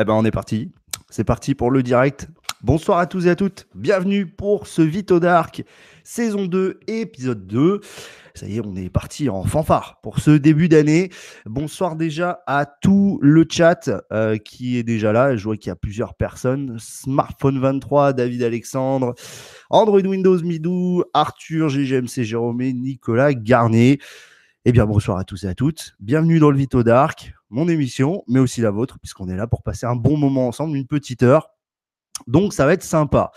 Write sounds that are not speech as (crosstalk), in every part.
Eh ben, on est parti. C'est parti pour le direct. Bonsoir à tous et à toutes. Bienvenue pour ce Vito Dark, saison 2, épisode 2. Ça y est, on est parti en fanfare pour ce début d'année. Bonsoir déjà à tout le chat euh, qui est déjà là. Je vois qu'il y a plusieurs personnes. Smartphone 23, David Alexandre, Android Windows Midou, Arthur, GGMC Jérôme, Nicolas Garnier. Eh bien, bonsoir à tous et à toutes. Bienvenue dans le Vito Dark, mon émission, mais aussi la vôtre, puisqu'on est là pour passer un bon moment ensemble, une petite heure. Donc, ça va être sympa.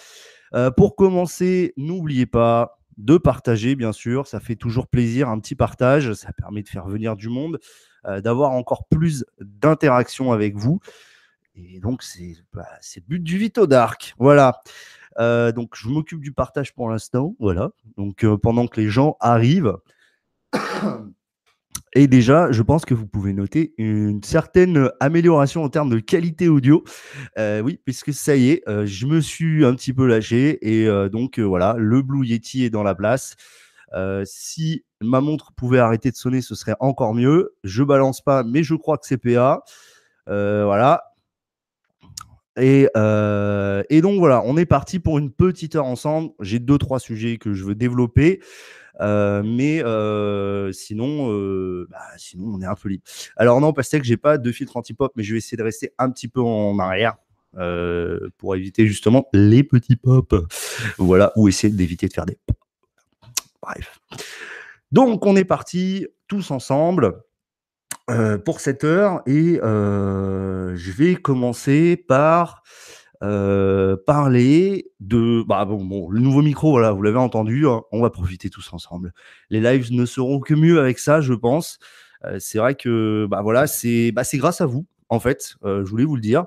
Euh, pour commencer, n'oubliez pas de partager, bien sûr. Ça fait toujours plaisir, un petit partage. Ça permet de faire venir du monde, euh, d'avoir encore plus d'interaction avec vous. Et donc, c'est bah, le but du Vito Dark. Voilà. Euh, donc, je m'occupe du partage pour l'instant. Voilà. Donc, pendant que les gens arrivent. Et déjà, je pense que vous pouvez noter une certaine amélioration en termes de qualité audio. Euh, oui, puisque ça y est, euh, je me suis un petit peu lâché et euh, donc voilà, le Blue Yeti est dans la place. si ma montre pouvait arrêter de sonner, ce serait encore mieux. Je balance pas, mais je crois que c'est PA. voilà. Et donc voilà, on est parti pour une petite heure ensemble. J'ai deux trois sujets que je veux développer. Euh, mais euh, sinon, euh, bah, sinon, on est un peu libre. Alors non, parce que j'ai pas de filtre anti-pop, mais je vais essayer de rester un petit peu en arrière. pour éviter justement les petits pop. Voilà, ou essayer d'éviter de faire des pop. Bref. Donc, on est parti tous ensemble pour cette heure et je vais commencer par euh, parler de bah bon, le nouveau micro voilà vous l'avez entendu hein, on va profiter tous ensemble. Les lives ne seront que mieux avec ça je pense. Euh, c'est vrai que bah voilà c'est bah, grâce à vous en fait euh, je voulais vous le dire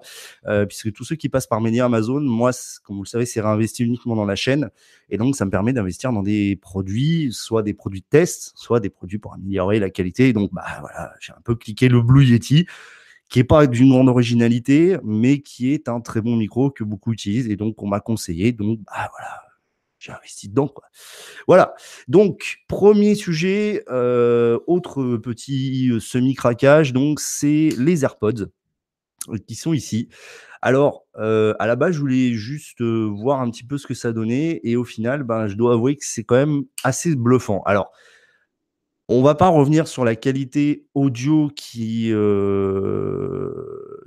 puisque tous ceux qui passent par Média Amazon moi comme vous le savez c'est réinvesti uniquement dans la chaîne. Et donc ça me permet d'investir dans des produits soit des produits de test soit des produits pour améliorer la qualité. Donc bah voilà j'ai un peu cliqué le Blue Yeti qui est pas d'une grande originalité, mais qui est un très bon micro que beaucoup utilisent et donc on m'a conseillé. Donc bah voilà, j'ai investi dedans quoi. Voilà. Donc premier sujet, euh, autre petit euh, semi craquage, donc c'est les AirPods euh, qui sont ici. Alors, à la base, je voulais juste voir un petit peu ce que ça donnait, et au final, ben, je dois avouer que c'est quand même assez bluffant. Alors, on va pas revenir sur la qualité audio qui euh,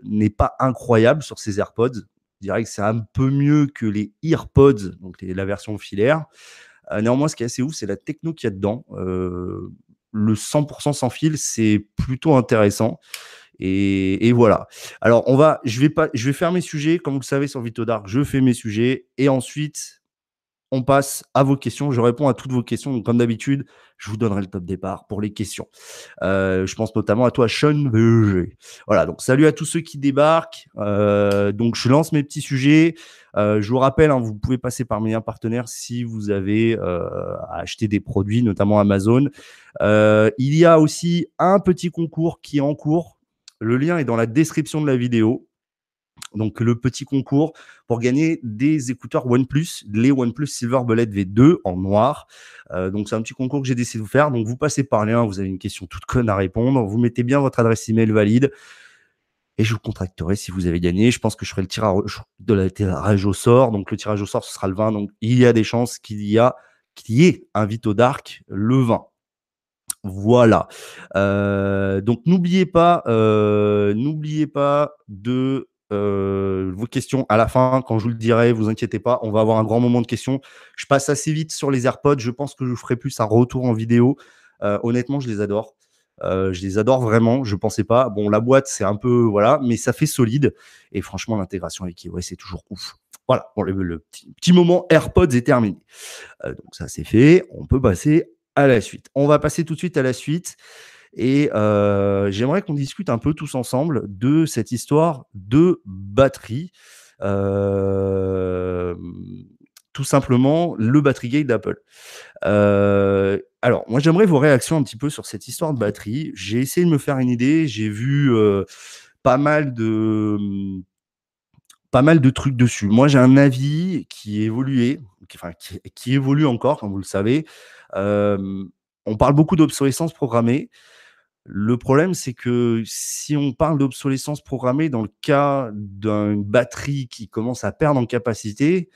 n'est pas incroyable sur ces AirPods. Je dirais que c'est un peu mieux que les EarPods, donc la version filaire. Euh, néanmoins, ce qui est assez ouf, c'est la techno qu'il y a dedans. Euh, le 100% sans fil, c'est plutôt intéressant. Et, voilà. Alors, on va, je vais pas, je vais faire mes sujets, comme vous le savez sur Vito Dark, je fais mes sujets, et ensuite, on passe à vos questions. Je réponds à toutes vos questions. Donc, comme d'habitude, je vous donnerai le top départ pour les questions. Euh, je pense notamment à toi, Sean VG. Voilà, donc salut à tous ceux qui débarquent. Euh, donc, je lance mes petits sujets. Euh, je vous rappelle, hein, vous pouvez passer par mes partenaires si vous avez à acheter des produits, notamment Amazon. il y a aussi un petit concours qui est en cours. Le lien est dans la description de la vidéo. Donc le petit concours pour gagner des écouteurs OnePlus, les OnePlus Silver Bullet V2 en noir. Euh, donc c'est un petit concours que j'ai décidé de vous faire. Donc vous passez par lien, vous avez une question toute conne à répondre, vous mettez bien votre adresse email valide et je vous contacterai si vous avez gagné. Je pense que je ferai le tirage au sort. Donc le tirage au sort ce sera le 20. Donc il y a des chances qu'il y a y ait un Vito Dark le 20. Voilà. Euh, donc n'oubliez pas, euh, n'oubliez pas de euh, vos questions à la fin, quand je vous le dirai, vous inquiétez pas, on va avoir un grand moment de questions. Je passe assez vite sur les AirPods, je pense que je ferai plus un retour en vidéo. Euh, honnêtement, je les adore. Euh, je les adore vraiment, je pensais pas. Bon, la boîte, c'est un peu, voilà, mais ça fait solide. Et franchement, l'intégration avec iOS, c'est toujours ouf. Voilà, bon, le, petit, moment AirPods est terminé. donc ça, c'est fait. On peut passer à la suite. On va passer tout de suite à la suite. Et euh, j'aimerais qu'on discute un peu tous ensemble de cette histoire de batterie. Euh, tout simplement le battery gate d'Apple. Euh, alors, moi, j'aimerais vos réactions un petit peu sur cette histoire de batterie. J'ai essayé de me faire une idée. J'ai vu pas mal de pas mal de trucs dessus. Moi, j'ai un avis qui qui, qui, évolue encore, comme vous le savez. on parle beaucoup d'obsolescence programmée Le problème, c'est que si on parle d'obsolescence programmée dans le cas d'une batterie qui commence à perdre en capacité,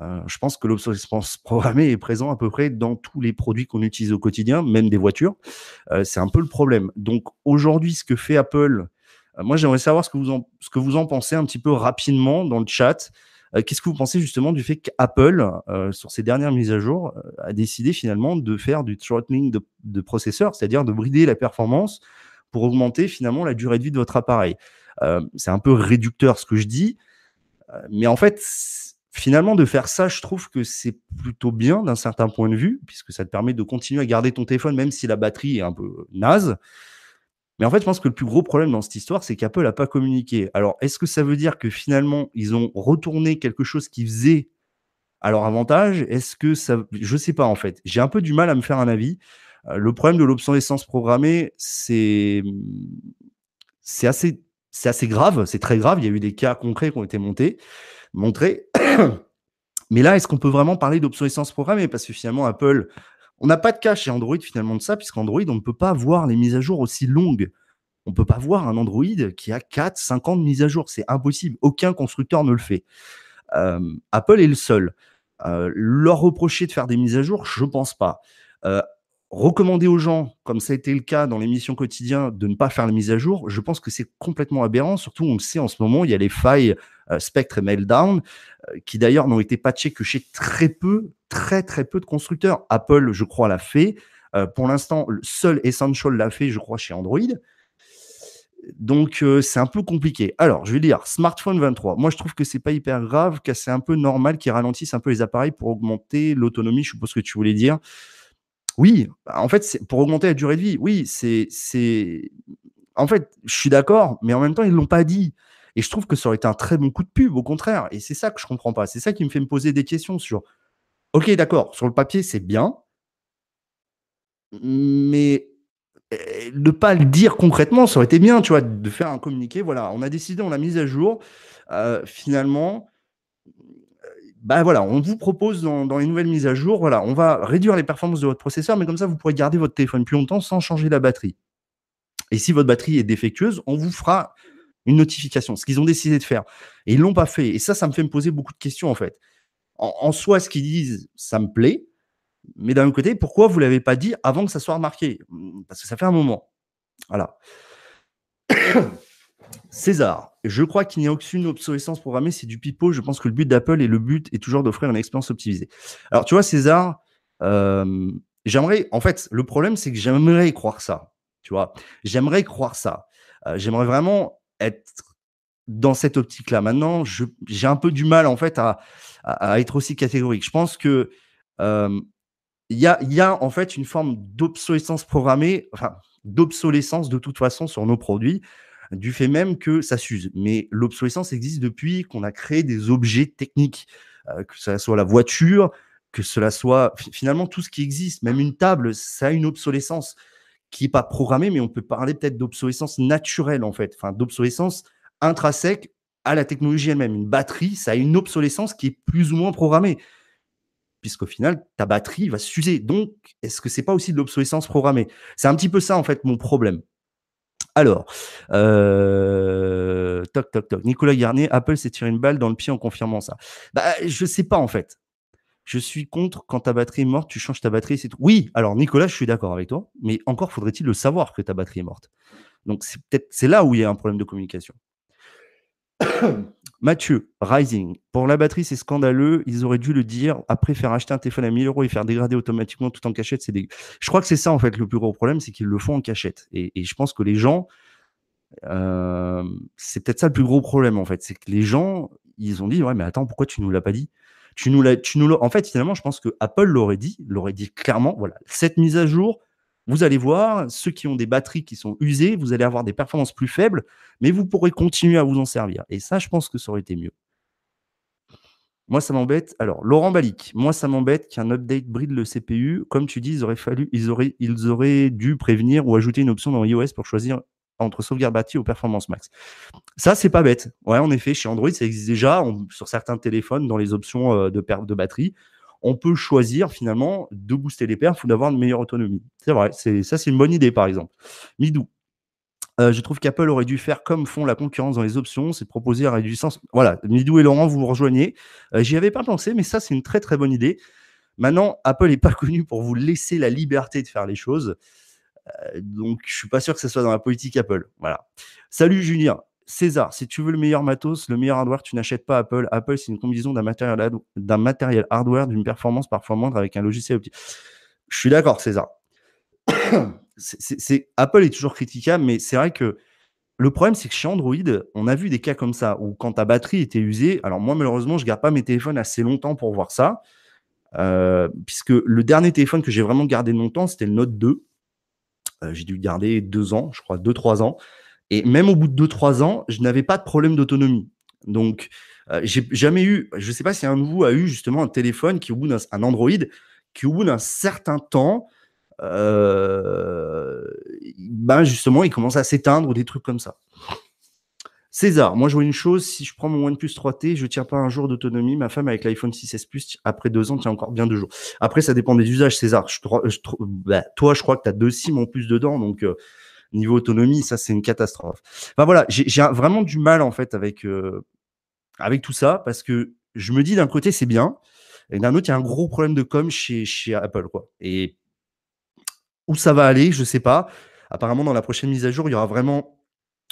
euh, je pense que l'obsolescence programmée est présent à peu près dans tous les produits qu'on utilise au quotidien, même des voitures. Euh, c'est un peu le problème. Donc aujourd'hui, ce que fait Apple, euh, moi j'aimerais savoir ce que, vous en, ce que vous en pensez un petit peu rapidement dans le chat. Qu'est-ce que vous pensez justement du fait qu'Apple, sur ses dernières mises à jour, a décidé finalement de faire du throttling de, de processeur, c'est-à-dire de brider la performance pour augmenter finalement la durée de vie de votre appareil? C'est un peu réducteur ce que je dis, mais en fait, Finalement, de faire ça, je trouve que c'est plutôt bien d'un certain point de vue, puisque ça te permet de continuer à garder ton téléphone, même si la batterie est un peu naze. Mais en fait, je pense que le plus gros problème dans cette histoire, c'est qu'Apple n'a pas communiqué. Alors, est-ce que ça veut dire que finalement, ils ont retourné quelque chose qu'ils faisaient à leur avantage? Est-ce que ça. Je ne sais pas, en fait. J'ai un peu du mal à me faire un avis. Euh, le problème de l'obsolescence programmée, c'est. C'est assez, grave, c'est très grave. Il y a eu des cas concrets qui ont été montés montrer. (coughs) Mais là, est-ce qu'on peut vraiment parler d'obsolescence programmée? Parce que finalement, Apple, on n'a pas de cas chez Android finalement de ça, puisqu'Android, on ne peut pas voir les mises à jour aussi longues. On ne peut pas voir un Android qui a 4, 5 ans de à jour. C'est impossible. Aucun constructeur ne le fait. Euh, Apple est le seul. Euh, leur reprocher de faire des mises à jour, je ne pense pas. Euh, recommander aux gens, comme ça a été le cas dans l'émission quotidien, de ne pas faire la mise à jour, je pense que c'est complètement aberrant. Surtout, on le sait en ce moment, il y a les failles Spectre et Meltdown, euh, qui d'ailleurs n'ont été patchés que chez très peu, très très peu de constructeurs. Apple, je crois, l'a fait. Euh, pour l'instant, seul Essential l'a fait, je crois, chez Android. Donc, c'est un peu compliqué. Alors, je vais dire, smartphone 23. Moi, je trouve que c'est pas hyper grave, que c'est un peu normal qu'ils ralentissent un peu les appareils pour augmenter l'autonomie. Je suppose que tu voulais dire. Oui, en fait, pour augmenter la durée de vie. Oui, c'est. En fait, je suis d'accord, mais en même temps, ils l'ont pas dit. Et je trouve que ça aurait été un très bon coup de pub, au contraire. Et c'est ça que je comprends pas. C'est ça qui me fait me poser des questions sur. Ok, d'accord, sur le papier, c'est bien, mais eh, ne pas le dire concrètement, ça aurait été bien, tu vois, de faire un communiqué. Voilà, on a décidé, on l'a mise à jour. Euh, finalement, bah voilà, on vous propose dans, les nouvelles mises à jour, voilà, on va réduire les performances de votre processeur, mais comme ça, vous pourrez garder votre téléphone plus longtemps sans changer la batterie. Et si votre batterie est défectueuse, on vous fera une notification, ce qu'ils ont décidé de faire. Et ils l'ont pas fait. Et ça, ça me fait me poser beaucoup de questions, en fait. En, soi, ce qu'ils disent, ça me plaît. Mais d'un côté, pourquoi vous l'avez pas dit avant que ça soit remarqué? Parce que ça fait un moment. Voilà. (coughs) César, je crois qu'il n'y a aucune obsolescence programmée, c'est du pipeau. Je pense que le but d'Apple et le but est toujours d'offrir une expérience optimisée. Alors, tu vois, César, euh, j'aimerais, en fait, le problème, c'est que j'aimerais croire ça. Tu vois, j'aimerais croire ça. Euh, j'aimerais vraiment être dans cette optique-là. Maintenant, j'ai un peu du mal, en fait, à, être aussi catégorique. Je pense que euh, il y, a, y a, en fait, une forme d'obsolescence programmée, d'obsolescence de toute façon sur nos produits du fait même que ça s'use. Mais l'obsolescence existe depuis qu'on a créé des objets techniques, euh, que ce soit la voiture, que cela soit finalement tout ce qui existe, même une table, ça a une obsolescence qui n'est pas programmée, mais on peut parler peut-être d'obsolescence naturelle en fait, enfin d'obsolescence intrinsèque à la technologie elle-même. Une batterie, ça a une obsolescence qui est plus ou moins programmée, puisqu'au final, ta batterie va s'user. Donc, est-ce que c'est pas aussi de l'obsolescence programmée? C'est un petit peu ça en fait mon problème. Alors, euh, toc, toc, toc. Nicolas Garnier, Apple s'est tiré une balle dans le pied en confirmant ça. Bah, je sais pas en fait. Je suis contre quand ta batterie est morte, tu changes ta batterie, c'est. Oui, alors Nicolas, je suis d'accord avec toi, mais encore faudrait-il le savoir que ta batterie est morte. Donc c'est peut-être c'est là où il y a un problème de communication. (coughs) Mathieu, Rising. Pour la batterie, c'est scandaleux. Ils auraient dû le dire. Après, faire acheter un téléphone à 1000 euros et faire dégrader automatiquement tout en cachette, c'est. Je crois que c'est ça, en fait, le plus gros problème, c'est qu'ils le font en cachette. Et, je pense que les gens, euh, c'est peut-être ça le plus gros problème, en fait. C'est que les gens, ils ont dit, ouais, mais attends, pourquoi tu nous l'as pas dit? Tu nous En fait, finalement, je pense que Apple l'aurait dit, l'aurait dit clairement. Voilà, cette mise à jour, vous allez voir, ceux qui ont des batteries qui sont usées, vous allez avoir des performances plus faibles, mais vous pourrez continuer à vous en servir. Et ça, je pense que ça aurait été mieux. Moi, ça m'embête. Alors, Laurent Balic, moi, ça m'embête qu'un update bride le CPU. Comme tu dis, fallu, ils auraient dû prévenir ou ajouter une option dans iOS pour choisir entre sauvegarde batterie ou performance max. Ça, c'est pas bête. Ouais, en effet, chez Android, ça existe déjà sur certains téléphones dans les options euh, de perte de batterie on peut choisir finalement de booster les perfs ou d'avoir une meilleure autonomie. C'est vrai, ça c'est une bonne idée par exemple. Midou. Euh, je trouve qu'Apple aurait dû faire comme font la concurrence dans les options, c'est proposer la réduisance. Voilà, Midou et Laurent, vous vous rejoignez. Euh, j'y avais pas pensé, mais ça c'est une très très bonne idée. Maintenant, Apple n'est pas (laughs) connu pour vous laisser la liberté de faire les choses. Euh, donc, je suis pas sûr que ce soit dans la politique Apple. Voilà. Salut Julien. César, si tu veux le meilleur matos, le meilleur hardware, tu n'achètes pas Apple. Apple, c'est une combinaison d'un matériel, d'un matériel hardware, d'une performance parfois moindre avec un logiciel optique. Je suis d'accord, César. (coughs) Apple est toujours critiquable, mais c'est vrai que le problème, c'est que chez Android, on a vu des cas comme ça, où quand ta batterie était usée, alors moi, malheureusement, je ne garde pas mes téléphones assez longtemps pour voir ça, euh, puisque le dernier téléphone que j'ai vraiment gardé longtemps, c'était le Note 2. Euh, j'ai dû garder deux ans, je crois, deux, trois ans. Et même au bout de 2-3 ans, je n'avais pas de problème d'autonomie. Donc, euh, j'ai jamais eu, je ne sais pas si un nouveau a eu justement un téléphone qui, au bout d'un Android, qui au bout d'un certain temps, euh, ben justement, il commence à s'éteindre ou des trucs comme ça. César, moi je vois une chose, si je prends mon OnePlus 3T, je ne tiens pas un jour d'autonomie. Ma femme avec l'iPhone 6S Plus, après deux ans, tient encore bien deux jours. Après, ça dépend des usages, César. Je, bah, toi, je crois que tu as deux SIM en plus dedans, donc euh, niveau autonomie, ça c'est une catastrophe. Enfin voilà, j'ai vraiment du mal en fait avec euh, avec tout ça parce que je me dis d'un côté c'est bien et d'un autre il y a un gros problème de com chez chez Apple quoi. Et où ça va aller, je sais pas. Apparemment dans la prochaine mise à jour, il y aura vraiment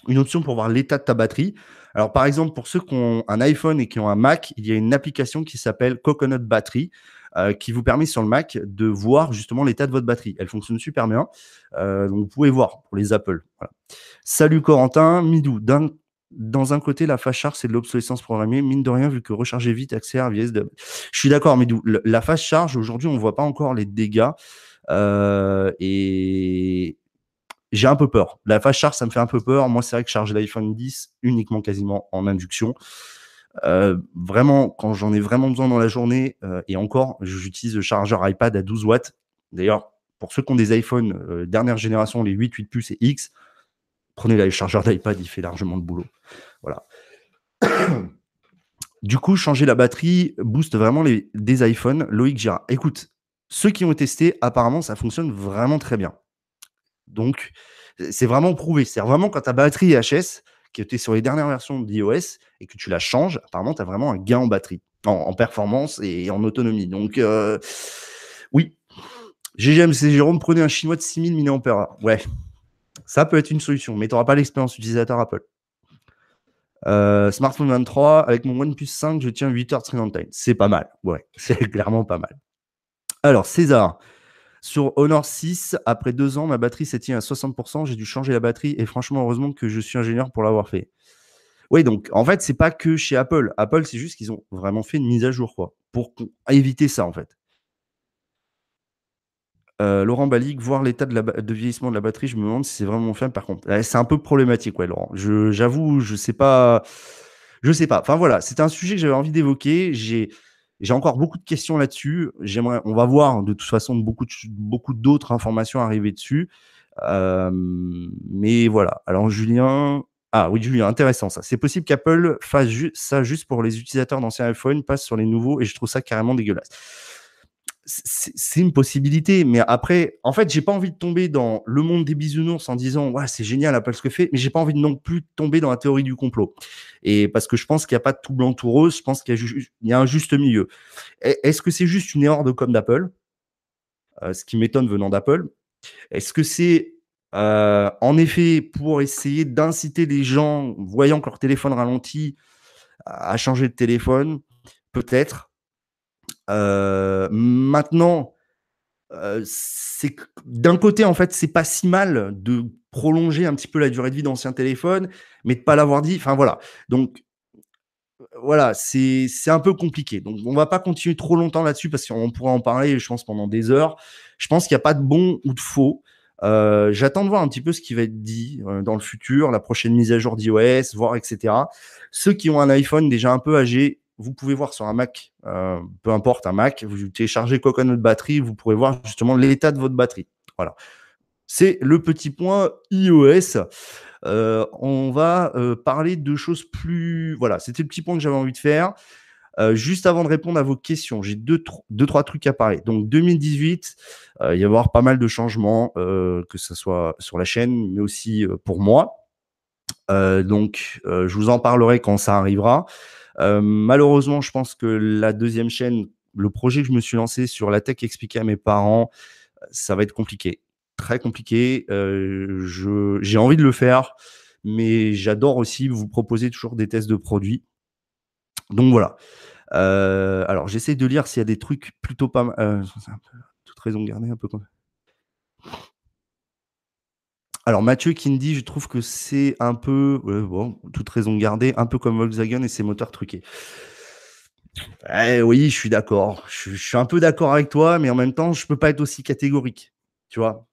une option pour voir l'état de ta batterie. Alors par exemple pour ceux qui ont un iPhone et qui ont un Mac, il y a une application qui s'appelle Coconut Battery. Euh, qui vous permet sur le Mac de voir justement l'état de votre batterie. Elle fonctionne super bien. Euh, donc vous pouvez voir pour les Apple. Salut Corentin, Midou. dans un côté, la fast charge, c'est de l'obsolescence programmée. Mine de rien, vu que recharger vite accélère via Je suis d'accord, Midou. La fast charge, aujourd'hui, on ne voit pas encore les dégâts. Euh, et j'ai un peu peur. La fast charge, ça me fait un peu peur. Moi, c'est vrai que charger l'iPhone 10 uniquement quasiment en induction. Euh, vraiment, quand j'en ai vraiment besoin dans la journée, euh, et encore, j'utilise le chargeur iPad à 12 watts. D'ailleurs, pour ceux qui ont des iPhones euh, dernière génération, les 8, 8 Plus et X, prenez le chargeur d'iPad, il fait largement le boulot. Voilà. (coughs) du coup, changer la batterie booste vraiment les, des iPhones. Loïc Girard. Écoute, ceux qui ont testé, apparemment, ça fonctionne vraiment très bien. Donc, c'est vraiment prouvé. C'est vraiment quand ta batterie HS, qui était sur les dernières versions d'iOS et que tu la changes, apparemment, tu as vraiment un gain en batterie, en, performance et en autonomie. Donc, euh, oui. GGM, c'est Jérôme, prenez un chinois de 6000 mAh. Ouais, ça peut être une solution, mais tu n'auras pas l'expérience utilisateur Apple. Smartphone 23, avec mon OnePlus 5, je tiens 8 heures de screen. C'est pas mal. Ouais, (laughs) c'est clairement pas mal. Alors, César, sur Honor 6, après deux ans, ma batterie s'étient à 60%. J'ai dû changer la batterie et franchement, heureusement que je suis ingénieur pour l'avoir fait. Oui, donc en fait, c'est pas que chez Apple. Apple, c'est juste qu'ils ont vraiment fait une mise à jour, quoi, pour éviter ça, en fait. Euh, Laurent Balic, voir l'état de, vieillissement de la batterie, je me demande si c'est vraiment fait. Par contre, c'est un peu problématique, ouais, Laurent. J'avoue, je, sais pas. Je sais pas. Enfin voilà, c'est un sujet que j'avais envie d'évoquer. J'ai j'ai encore beaucoup de questions là-dessus. On va voir de toute façon beaucoup beaucoup d'autres informations arriver dessus. Mais voilà. Alors Julien, ah oui Julien, intéressant ça. C'est possible qu'Apple fasse ça juste pour les utilisateurs d'anciens iPhone, passe sur les nouveaux, et je trouve ça carrément dégueulasse c'est une possibilité, mais après, en fait, j'ai pas envie de tomber dans le monde des bisounours en disant ouais c'est génial Apple ce que fait, mais j'ai pas envie de non plus tomber dans la théorie du complot. Et parce que je pense qu'il n'y a pas de tout blanc tout rose, je pense qu'il y, a un juste milieu. Est-ce que c'est juste une erreur de com d'Apple, euh, ce qui m'étonne venant d'Apple Est-ce que c'est euh, en effet pour essayer d'inciter les gens voyant que leur téléphone ralentit à changer de téléphone? Peut-être. Euh, maintenant, euh, d'un côté, en fait, c'est pas si mal de prolonger un petit peu la durée de vie d'anciens téléphones, mais de pas l'avoir dit. Enfin voilà. Donc voilà, c'est un peu compliqué. Donc on va pas continuer trop longtemps là-dessus parce qu'on pourra en parler, je pense, pendant des heures. Je pense qu'il n'y a pas de bon ou de faux. Euh, j'attends de voir un petit peu ce qui va être dit dans le futur, la prochaine mise à jour d'iOS, voir etc. Ceux qui ont un iPhone déjà un peu âgé, vous pouvez voir sur un Mac, euh, peu importe un Mac, vous téléchargez Coconut Battery, vous pourrez voir justement l'état de votre batterie. Voilà. C'est le petit point iOS. Euh, on va euh, parler de choses plus. Voilà, c'était le petit point que j'avais envie de faire. Juste avant de répondre à vos questions, j'ai deux, deux, trois trucs à parler. Donc 2018, euh, il va y avoir pas mal de changements, que ce soit sur la chaîne, mais aussi pour moi. donc je vous en parlerai quand ça arrivera. Malheureusement, je pense que la deuxième chaîne, le projet que je me suis lancé sur la tech expliqué à mes parents, ça va être compliqué, très compliqué. j'ai envie de le faire, mais j'adore aussi vous proposer toujours des tests de produits. Donc voilà. Euh, alors j'essaie de lire s'il y a des trucs plutôt pas mal. Euh, (laughs) toute raison gardée un peu comme. Alors Mathieu dit, je trouve que c'est un peu, bon, toute raison gardée, un peu comme Volkswagen et ses moteurs truqués. Eh oui, je suis d'accord. Je, suis un peu d'accord avec toi, mais en même temps, je peux pas être aussi catégorique. Tu vois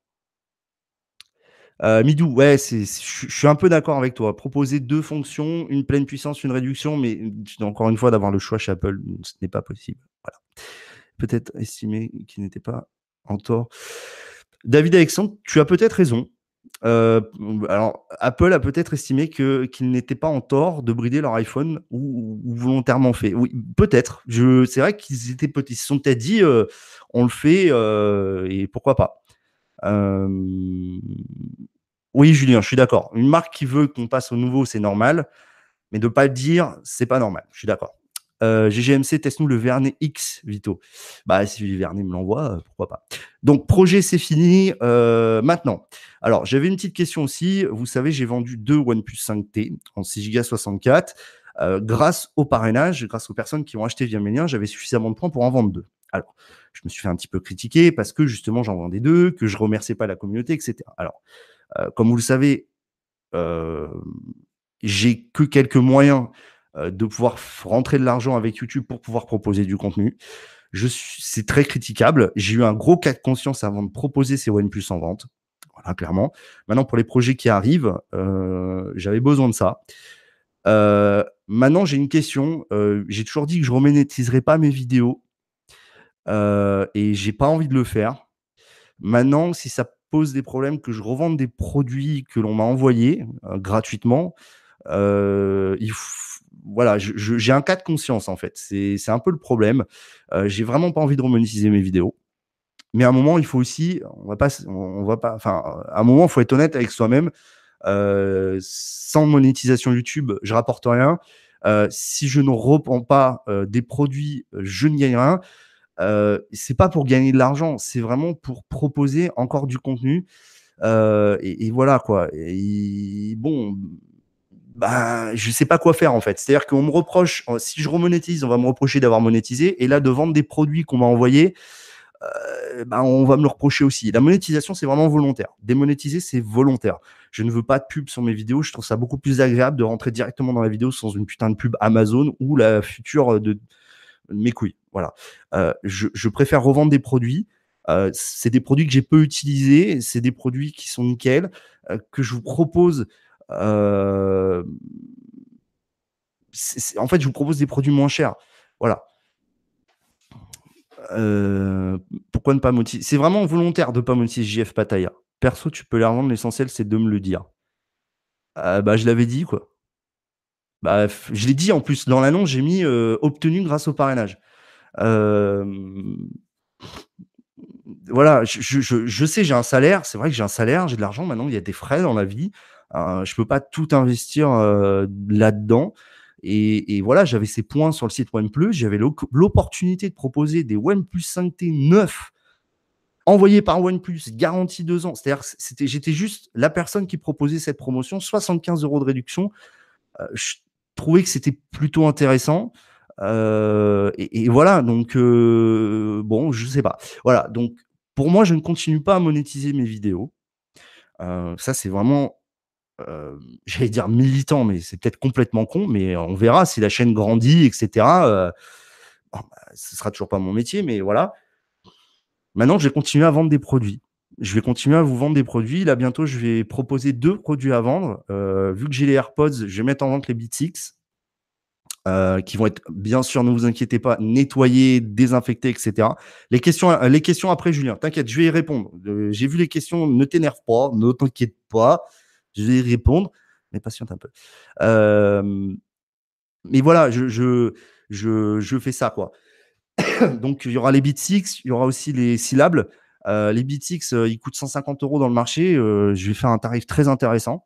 euh, Midou, ouais, c'est, je suis un peu d'accord avec toi. Proposer deux fonctions, une pleine puissance, une réduction, mais encore une fois, d'avoir le choix chez Apple, ce n'est pas possible. Peut-être estimer qu'il n'était pas en tort. David Alexandre, tu as peut-être raison. Euh, alors, Apple a peut-être estimé qu'ils n'étaient pas en tort de brider leur iPhone ou, volontairement fait. Oui, peut-être. Je, c'est vrai qu'ils étaient ils se sont peut-être dit, euh, on le fait euh, et pourquoi pas. Oui, Julien, je suis d'accord. Une marque qui veut qu'on passe au nouveau, c'est normal, mais de pas le dire, c'est pas normal. Je suis d'accord. Euh, GGMC, teste-nous le Vernet X, Vito. Bah, si Vernet me l'envoie, euh, pourquoi pas. Donc, projet, c'est fini. maintenant, alors, j'avais une petite question aussi. Vous savez, j'ai vendu deux OnePlus 5T en 6 Go 64. grâce au parrainage, grâce aux personnes qui ont acheté via mes liens, j'avais suffisamment de points pour en vendre deux. Alors, je me suis fait un petit peu critiquer parce que justement j'en vendais deux, que je remerciais pas la communauté, etc. Alors, euh, comme vous le savez, euh, j'ai que quelques moyens euh, de pouvoir rentrer de l'argent avec YouTube pour pouvoir proposer du contenu. C'est très critiquable. J'ai eu un gros cas de conscience avant de proposer ces OnePlus en vente. Voilà, clairement. Maintenant, pour les projets qui arrivent, j'avais besoin de ça. maintenant, j'ai une question. j'ai toujours dit que je ne remonétiserai pas mes vidéos euh, et j'ai pas envie de le faire. Maintenant, si ça pose des problèmes que je revende des produits que l'on m'a envoyés euh, gratuitement, euh, il voilà, j'ai un cas de conscience en fait. C'est un peu le problème. Euh, j'ai vraiment pas envie de remonétiser mes vidéos. Mais à un moment, il faut aussi, on va pas, on va pas, enfin, à un moment, il faut être honnête avec soi-même. Euh, sans monétisation YouTube, je rapporte rien. Euh, si je ne reprends pas des produits, je ne gagne rien. C'est pas pour gagner de l'argent, c'est vraiment pour proposer encore du contenu. Et, voilà quoi. Bon, bah, je sais pas quoi faire en fait. C'est-à-dire qu'on me reproche, si je remonétise, on va me reprocher d'avoir monétisé. Et là, de vendre des produits qu'on m'a envoyés, euh, bah, on va me le reprocher aussi. La monétisation, c'est vraiment volontaire. Démonétiser, c'est volontaire. Je ne veux pas de pub sur mes vidéos. Je trouve ça beaucoup plus agréable de rentrer directement dans la vidéo sans une putain de pub Amazon ou la future de mes couilles. Voilà. Euh, je, préfère revendre des produits. Euh, c'est des produits que j'ai peu utilisés. C'est des produits qui sont nickel, euh, que je vous propose. En fait, je vous propose des produits moins chers. Voilà. pourquoi ne pas motiver C'est vraiment volontaire de ne pas motiver JF Pataya. Perso, tu peux les revendre. L'essentiel, c'est de me le dire. bah, je l'avais dit, quoi. Bah, je l'ai dit en plus dans l'annonce, j'ai mis obtenu grâce au parrainage. voilà, je, sais, j'ai un salaire. C'est vrai que j'ai un salaire, j'ai de l'argent. Maintenant, il y a des frais dans la vie. Euh, je peux pas tout investir là-dedans. Et, voilà, j'avais ces points sur le site OnePlus. J'avais l'opportunité de proposer des OnePlus 5T 9 envoyés par OnePlus, garantie deux ans. C'est-à-dire, j'étais juste la personne qui proposait cette promotion, 75 euros de réduction. je trouvais que c'était plutôt intéressant. Euh, et, voilà, donc euh, bon, je sais pas. Voilà, donc pour moi, je ne continue pas à monétiser mes vidéos. Euh, ça, c'est vraiment, j'allais dire militant, mais c'est peut-être complètement con, mais on verra si la chaîne grandit, etc. Bon, bah, ce sera toujours pas mon métier, mais voilà. Maintenant, je vais continuer à vendre des produits. Je vais continuer à vous vendre des produits. Là, bientôt, je vais proposer deux produits à vendre. vu que j'ai les AirPods, je vais mettre en vente les Beats X. Euh, qui vont être, bien sûr, ne vous inquiétez pas, nettoyés, désinfectés, etc. Les questions, euh, les questions après, Julien, t'inquiète, je vais y répondre. Euh, j'ai vu les questions, ne t'énerve pas, ne t'inquiète pas, je vais y répondre, mais patiente un peu. mais voilà, je, je, je fais ça, quoi. (coughs) Donc, il y aura les 6, il y aura aussi les syllabes. Euh, les 6, euh, ils coûtent 150 euros dans le marché. Euh, je vais faire un tarif très intéressant,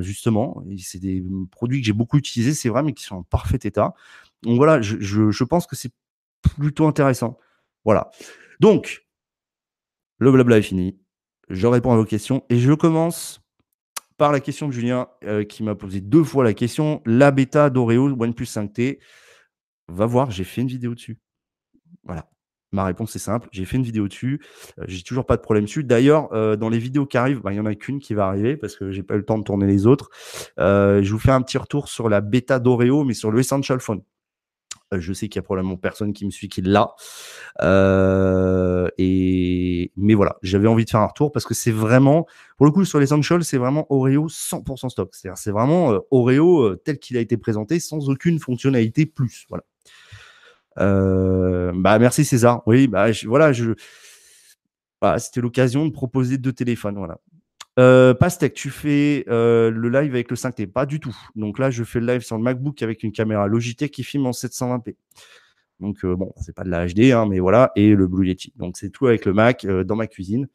justement. C'est des produits que j'ai beaucoup utilisés, c'est vrai, mais qui sont en parfait état. Donc voilà, je, je, je pense que c'est plutôt intéressant. Voilà. Donc, le blabla est fini. Je réponds à vos questions et je commence par la question de Julien qui m'a posé deux fois la question. La bêta d'Oreo OnePlus 5T. Va voir, j'ai fait une vidéo dessus. Voilà. Ma réponse est simple, j'ai fait une vidéo dessus, j'ai toujours pas de problème dessus. D'ailleurs, dans les vidéos qui arrivent, bah, il y en a qu'une qui va arriver parce que j'ai pas eu le temps de tourner les autres. je vous fais un petit retour sur la bêta d'Oreo, mais sur le Essential Phone. Je sais qu'il y a probablement personne qui me suit qui l'a. et mais voilà, j'avais envie de faire un retour parce que c'est vraiment, pour le coup, sur l'Essential, c'est vraiment Oreo 100% stock. C'est-à-dire, c'est vraiment Oreo tel qu'il a été présenté, sans aucune fonctionnalité plus. Voilà. Euh, bah merci César. Oui, bah voilà, je bah, c'était l'occasion de proposer deux téléphones. Voilà. Euh, Pastec, tu fais euh, le live avec le 5T Pas du tout. Donc là, je fais le live sur le MacBook avec une caméra Logitech qui filme en 720p. Donc bon, c'est pas de la HD, hein, mais voilà, et le Blue Yeti. Donc c'est tout avec le Mac dans ma cuisine.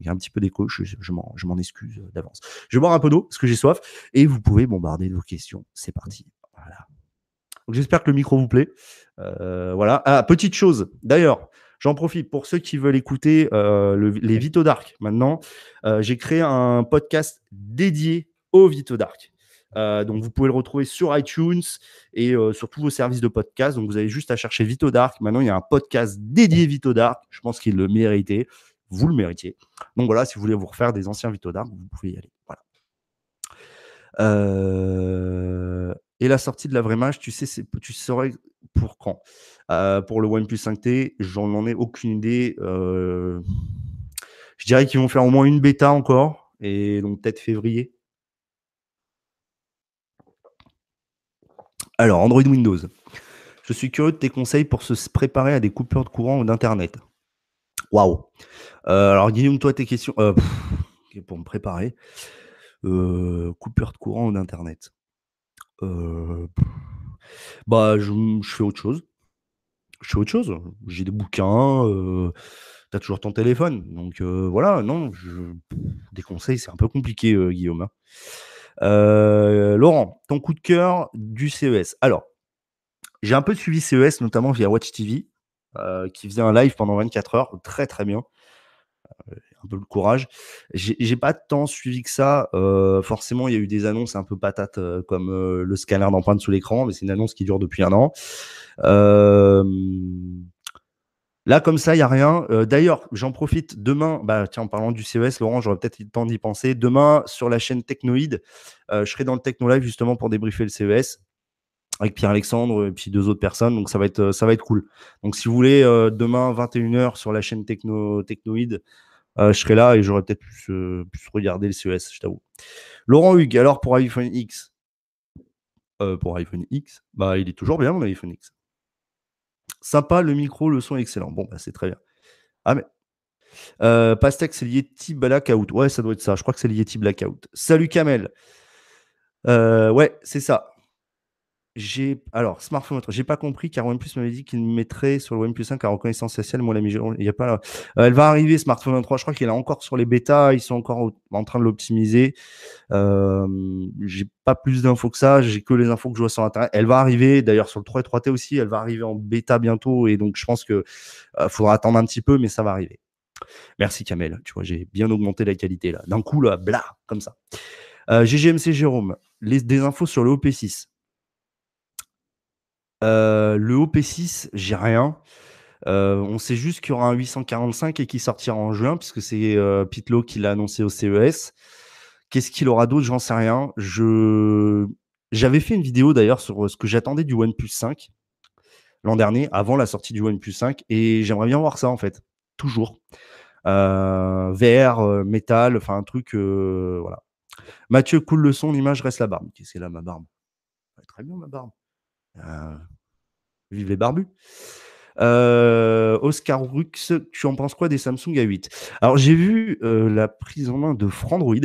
Il y a un petit peu d'écho, je, je m'en excuse d'avance. Je vais boire un peu d'eau parce que j'ai soif et vous pouvez bombarder vos questions. C'est parti. Voilà. j'espère que le micro vous plaît. Euh, voilà. Ah, petite chose, d'ailleurs, j'en profite pour ceux qui veulent écouter euh, les Vito Dark. Maintenant, euh, j'ai créé un podcast dédié aux Vito Dark. donc vous pouvez le retrouver sur iTunes et sur tous vos services de podcast. Donc vous avez juste à chercher Vito Dark. Maintenant il y a un podcast dédié Vito Dark. Je pense qu'il le méritait. Vous le méritiez. Donc voilà, si vous voulez vous refaire des anciens Vito Dark, vous pouvez y aller. Voilà. Et la sortie de la vraie mage, tu sais, tu saurais pour quand euh, Pour le OnePlus 5T, j'en ai aucune idée. Euh, je dirais qu'ils vont faire au moins une bêta encore, et donc peut-être février. Alors, Android Windows. Je suis curieux de tes conseils pour se préparer à des coupures de courant ou d'Internet. Waouh euh, Alors, Guillaume, toi, tes questions. pour me préparer. coupure de courant ou d'Internet? Bah, je, fais autre chose. Je fais autre chose. J'ai des bouquins. Euh, tu as toujours ton téléphone. Donc voilà, non, je, des conseils, c'est un peu compliqué, Guillaume. Hein. Laurent, ton coup de cœur du CES. Alors, j'ai un peu suivi CES, notamment via Watch TV, qui faisait un live pendant 24 heures. Très, très bien un peu le courage. J'ai pas tant suivi que ça. Euh, forcément, il y a eu des annonces un peu patates euh, comme euh, le scanner d'empreinte sous l'écran, mais c'est une annonce qui dure depuis un an. Là, comme ça, il n'y a rien. D'ailleurs, j'en profite demain. Bah, tiens, en parlant du CES, Laurent, j'aurais peut-être eu le temps d'y penser. Demain, sur la chaîne Technoïde, je serai dans le Techno Live justement pour débriefer le CES avec Pierre-Alexandre et puis deux autres personnes. Donc, ça va être, ça va être cool. Donc, si vous voulez, demain, 21h sur la chaîne Techno, Technoïde, je serais là et j'aurais peut-être pu, regarder le CES, je t'avoue. Laurent Hugues, alors pour iPhone X? Euh, Pour iPhone X, bah, il est toujours bien mon iPhone X. Sympa, le micro, le son excellent. Bon, bah, c'est très bien. Ah, mais. Euh, c'est Yeti Blackout. Ouais, ça doit être ça. Je crois que c'est Yeti Blackout. Salut Kamel. ouais, c'est ça. J'ai alors smartphone j'ai pas compris car OnePlus m'avait dit qu'il mettrait sur le OnePlus 5 à reconnaissance faciale. Moi la il y a pas. Euh, elle va arriver smartphone 3. Je crois qu'il est encore sur les bêtas. Ils sont encore en train de l'optimiser. Euh, j'ai pas plus d'infos que ça. J'ai que les infos que je vois sur internet. Elle va arriver. D'ailleurs sur le 3 et 3T aussi. Elle va arriver en bêta bientôt et donc je pense que euh, faudra attendre un petit peu, mais ça va arriver. Merci Kamel. Tu vois, j'ai bien augmenté la qualité là. D'un coup là, bla, comme ça. GGMC Jérôme, les, des infos sur le OP6. Euh, le OP6, j'ai rien. Euh, on sait juste qu'il y aura un 845 et qui sortira en juin, puisque c'est euh, Pitlow qui l'a annoncé au CES. Qu'est-ce qu'il aura d'autre? J'en sais rien. Je... J'avais fait une vidéo d'ailleurs sur ce que j'attendais du OnePlus 5 l'an dernier, avant la sortie du OnePlus 5, et j'aimerais bien voir ça en fait, toujours. VR, métal, enfin un truc, voilà. Mathieu coule le son, l'image reste la barbe. Qu'est-ce que c'est là ma barbe? Très bien ma barbe. Euh, vive les barbus. Euh, Oscar Rux, tu en penses quoi des Samsung A8 Alors j'ai vu euh, la prise en main de Frandroid.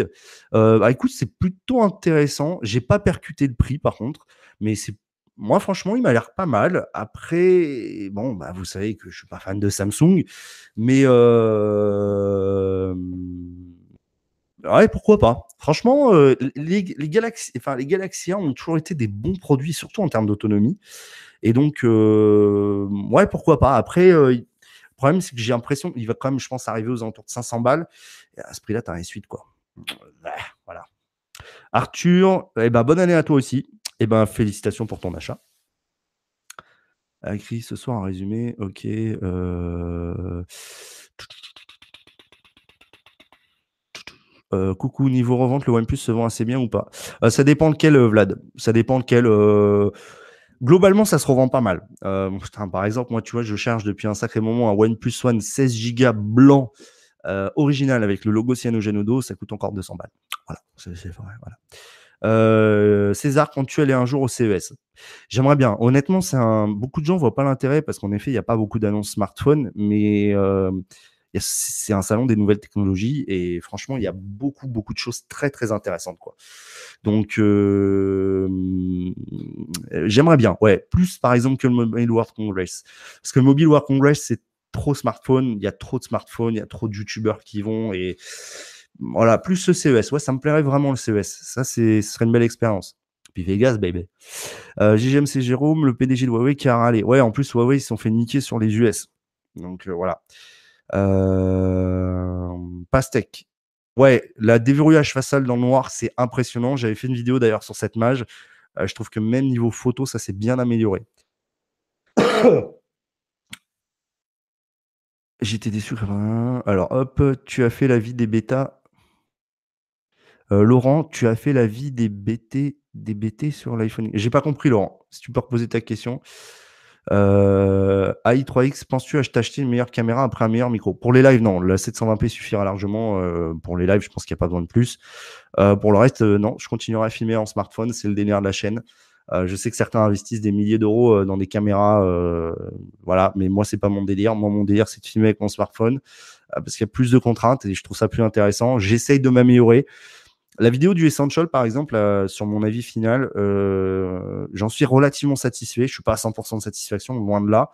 Bah, écoute, c'est plutôt intéressant. J'ai pas percuté le prix par contre, mais c'est moi, franchement, il m'a l'air pas mal. Après, bon, bah, vous savez que je suis pas fan de Samsung, mais ouais, pourquoi pas. Franchement, euh, les, les les ont toujours été des bons produits, surtout en termes d'autonomie. Et donc, euh, ouais, pourquoi pas. Après, le problème, c'est que j'ai l'impression qu'il va quand même, je pense, arriver aux alentours de 500 balles. Et à ce prix-là, tu as un suite, quoi. Voilà. Arthur, eh ben, bonne année à toi aussi. Eh ben, félicitations pour ton achat. Écrit ce soir en résumé, ok. Euh... Euh, coucou, niveau revente, le OnePlus se vend assez bien ou pas? Euh, Ça dépend lequel, euh, Vlad. Ça dépend lequel. Globalement, ça se revend pas mal. par exemple, moi, tu vois, je charge depuis un sacré moment un OnePlus One 16 Go blanc original avec le logo Cyanogen ça coûte encore 200 balles. Voilà, c'est vrai. Voilà. Euh, César, quand tu allais un jour au CES, j'aimerais bien. Honnêtement, c'est un... beaucoup de gens voient pas l'intérêt parce qu'en effet, il n'y a pas beaucoup d'annonces smartphones, mais c'est un salon des nouvelles technologies et franchement, il y a beaucoup, beaucoup de choses très, très intéressantes, quoi. Donc, euh, j'aimerais bien, ouais, plus par exemple que le Mobile World Congress, parce que le Mobile World Congress, c'est trop smartphone, il y a trop de smartphones, il y a trop de youtubeurs qui vont et voilà, plus ce CES. Ouais, ça me plairait vraiment le CES. Ça, ce serait une belle expérience. Puis Vegas, baby. Euh, c'est Jérôme, le PDG de Huawei qui a râlé. Ouais, en plus, Huawei, ils se sont fait niquer sur les US. Donc, euh, voilà. Euh, Pastèque. Ouais, la déverrouillage facial dans le noir, c'est impressionnant. J'avais fait une vidéo d'ailleurs sur cette mage. Euh, je trouve que même niveau photo, ça s'est bien amélioré. (coughs) J'étais déçu. Alors, hop, tu as fait la vie des bêtas euh, Laurent, tu as fait la vie des BT, des BT sur l'iPhone. J'ai pas compris, Laurent. Si tu peux reposer ta question. Euh, AI3X, penses-tu acheter une meilleure caméra après un meilleur micro? Pour les lives, non. La 720p suffira largement. Euh, pour les lives, je pense qu'il n'y a pas besoin de plus. pour le reste, non. Je continuerai à filmer en smartphone. C'est le délire de la chaîne. je sais que certains investissent des milliers d'euros dans des caméras, voilà, mais moi c'est pas mon délire. Moi mon délire c'est de filmer avec mon smartphone parce qu'il y a plus de contraintes et je trouve ça plus intéressant. J'essaye de m'améliorer. La vidéo du Essential, par exemple, euh, sur mon avis final, euh, j'en suis relativement satisfait. Je suis pas à 100% de satisfaction, loin de là,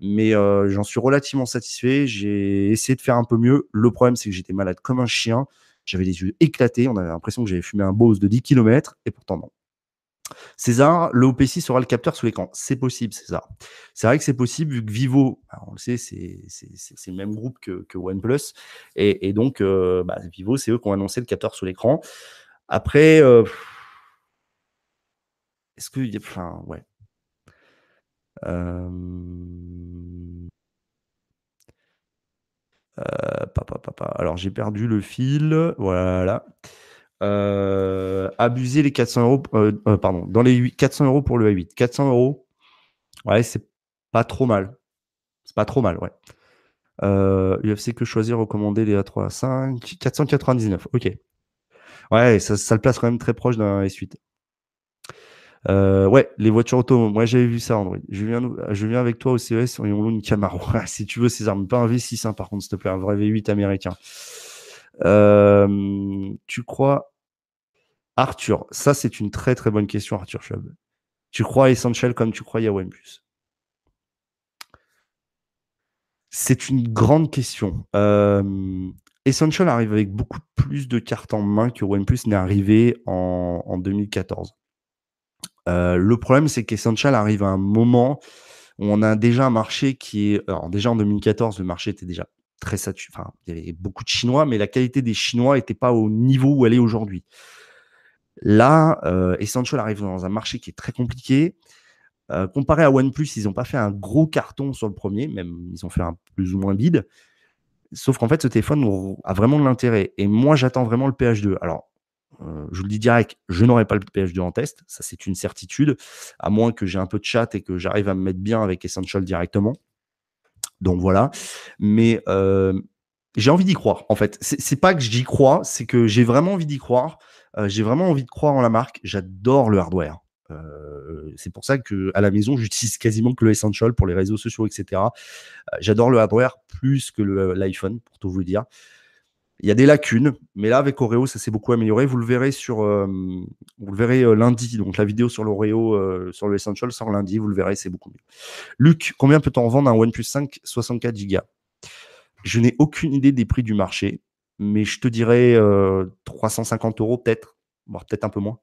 mais euh, j'en suis relativement satisfait. J'ai essayé de faire un peu mieux. Le problème, c'est que j'étais malade comme un chien. J'avais les yeux éclatés. On avait l'impression que j'avais fumé un Bose de 10 km, et pourtant non. César, le OP6 sera le capteur sous l'écran. C'est possible, César. C'est vrai que c'est possible vu que Vivo, bah, on le sait, c'est le même groupe que, OnePlus. Et, donc, euh, bah, Vivo, c'est eux qui ont annoncé le capteur sous l'écran. Après, euh, est-ce que. Enfin, ouais. Euh. Alors, j'ai perdu le fil. Voilà. Euh, abuser les 400 euros, euh, euh, pardon, dans les 8, 400 euros pour le A8. 400 euros, ouais, c'est pas trop mal. C'est pas trop mal, ouais. UFC que choisir, recommander les A3 5, 499, ok. Ouais, ça, ça, le place quand même très proche d'un S8. ouais, les voitures autonomes. Moi, j'avais vu ça, Android. Je viens, je viens avec toi au CES et on loue une Camaro. (laughs) si tu veux, ces armes, pas un V6, hein, par contre, s'il te plaît, un vrai V8 américain. Euh, tu crois, Arthur, ça c'est une très très bonne question, Arthur Schwab. Tu crois Essential comme tu crois à OnePlus C'est une grande question. Euh, Essential arrive avec beaucoup plus de cartes en main que OnePlus n'est arrivé en, 2014. Euh, le problème, c'est qu'Essential arrive à un moment où on a déjà un marché qui est. Alors, déjà en 2014, le marché était déjà très saturé. Il y avait beaucoup de Chinois, mais la qualité des Chinois n'était pas au niveau où elle est aujourd'hui. Là, euh, Essential arrive dans un marché qui est très compliqué. Euh, comparé à OnePlus, ils n'ont pas fait un gros carton sur le premier, même ils ont fait un plus ou moins bide. Sauf qu'en fait, ce téléphone a vraiment de l'intérêt. Et moi, j'attends vraiment le PH2. Alors, euh, je vous le dis direct, je n'aurai pas le PH2 en test. Ça, c'est une certitude. À moins que j'ai un peu de chat et que j'arrive à me mettre bien avec Essential directement. Donc voilà. Mais euh, j'ai envie d'y croire, en fait. C'est pas que j'y crois, c'est que j'ai vraiment envie d'y croire. Euh, j'ai vraiment envie de croire en la marque. J'adore le hardware. Euh, c'est pour ça que à la maison, (laughs) j'utilise quasiment que le Essential pour les réseaux sociaux, etc. J'adore le hardware plus que l'iPhone, pour tout vous dire. Il y a des lacunes, mais là, avec Oreo, ça s'est beaucoup amélioré. Vous le verrez sur, euh, vous le verrez euh, lundi. Donc, la vidéo sur l'Oreo, euh, sur le Essential sort lundi. Vous le verrez, c'est beaucoup mieux. Luc, combien peut-on vendre un OnePlus 5 64 Go Je n'ai aucune idée des prix du marché, mais je te dirais 350 euros peut-être, voire peut-être un peu moins.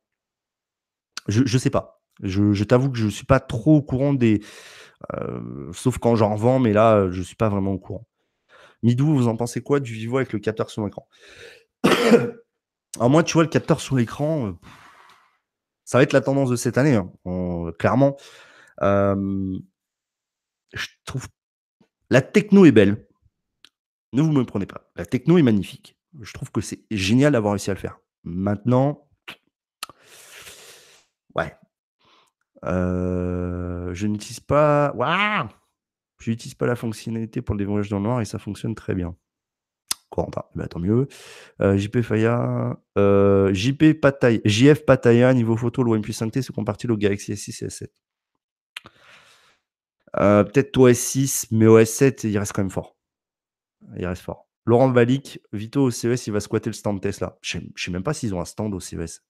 Je ne sais pas. Je, je t'avoue que je ne suis pas trop au courant des. sauf quand j'en vends, mais là, je ne suis pas vraiment au courant. Midou, vous en pensez quoi du Vivo avec le capteur sur l'écran? (coughs) Alors moi, tu vois, le capteur sur l'écran, euh, ça va être la tendance de cette année, hein, clairement. Euh, je trouve la techno est belle. Ne vous me prenez pas. La techno est magnifique. Je trouve que c'est génial d'avoir réussi à le faire. Maintenant, ouais. Euh, je n'utilise pas. Waouh je n'utilise pas la fonctionnalité pour le déverrouillage dans le noir et ça fonctionne très bien. Corentin, ben, tant mieux. Euh, JP Faya, euh, JP Pataya, JF Pataya, niveau photo, le OnePlus 5T se compare-t-il au Galaxy S6 et S7 euh, Peut-être au S6, mais au S7, il reste quand même fort. Il reste fort. Laurent Valic, Vito au CES, il va squatter le stand Tesla. Je ne sais même pas s'ils ont un stand au CES.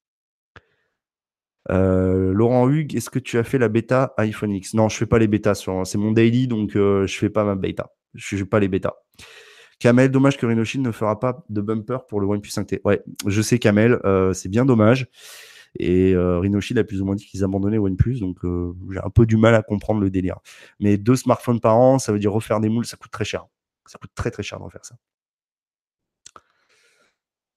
Euh, Laurent Hugues, est-ce que tu as fait la bêta iPhone X? Non, je fais pas les bêtas. C'est mon daily, donc euh, je fais pas ma bêta. Je fais pas les bêtas. Kamel, dommage que Rhinoshield ne fera pas de bumper pour le OnePlus 5T. Ouais, je sais Kamel, euh, c'est bien dommage. Et euh, a plus ou moins dit qu'ils abandonnaient OnePlus, donc j'ai un peu du mal à comprendre le délire. Mais deux smartphones par an, ça veut dire refaire des moules, ça coûte très cher. Ça coûte très très cher de refaire ça.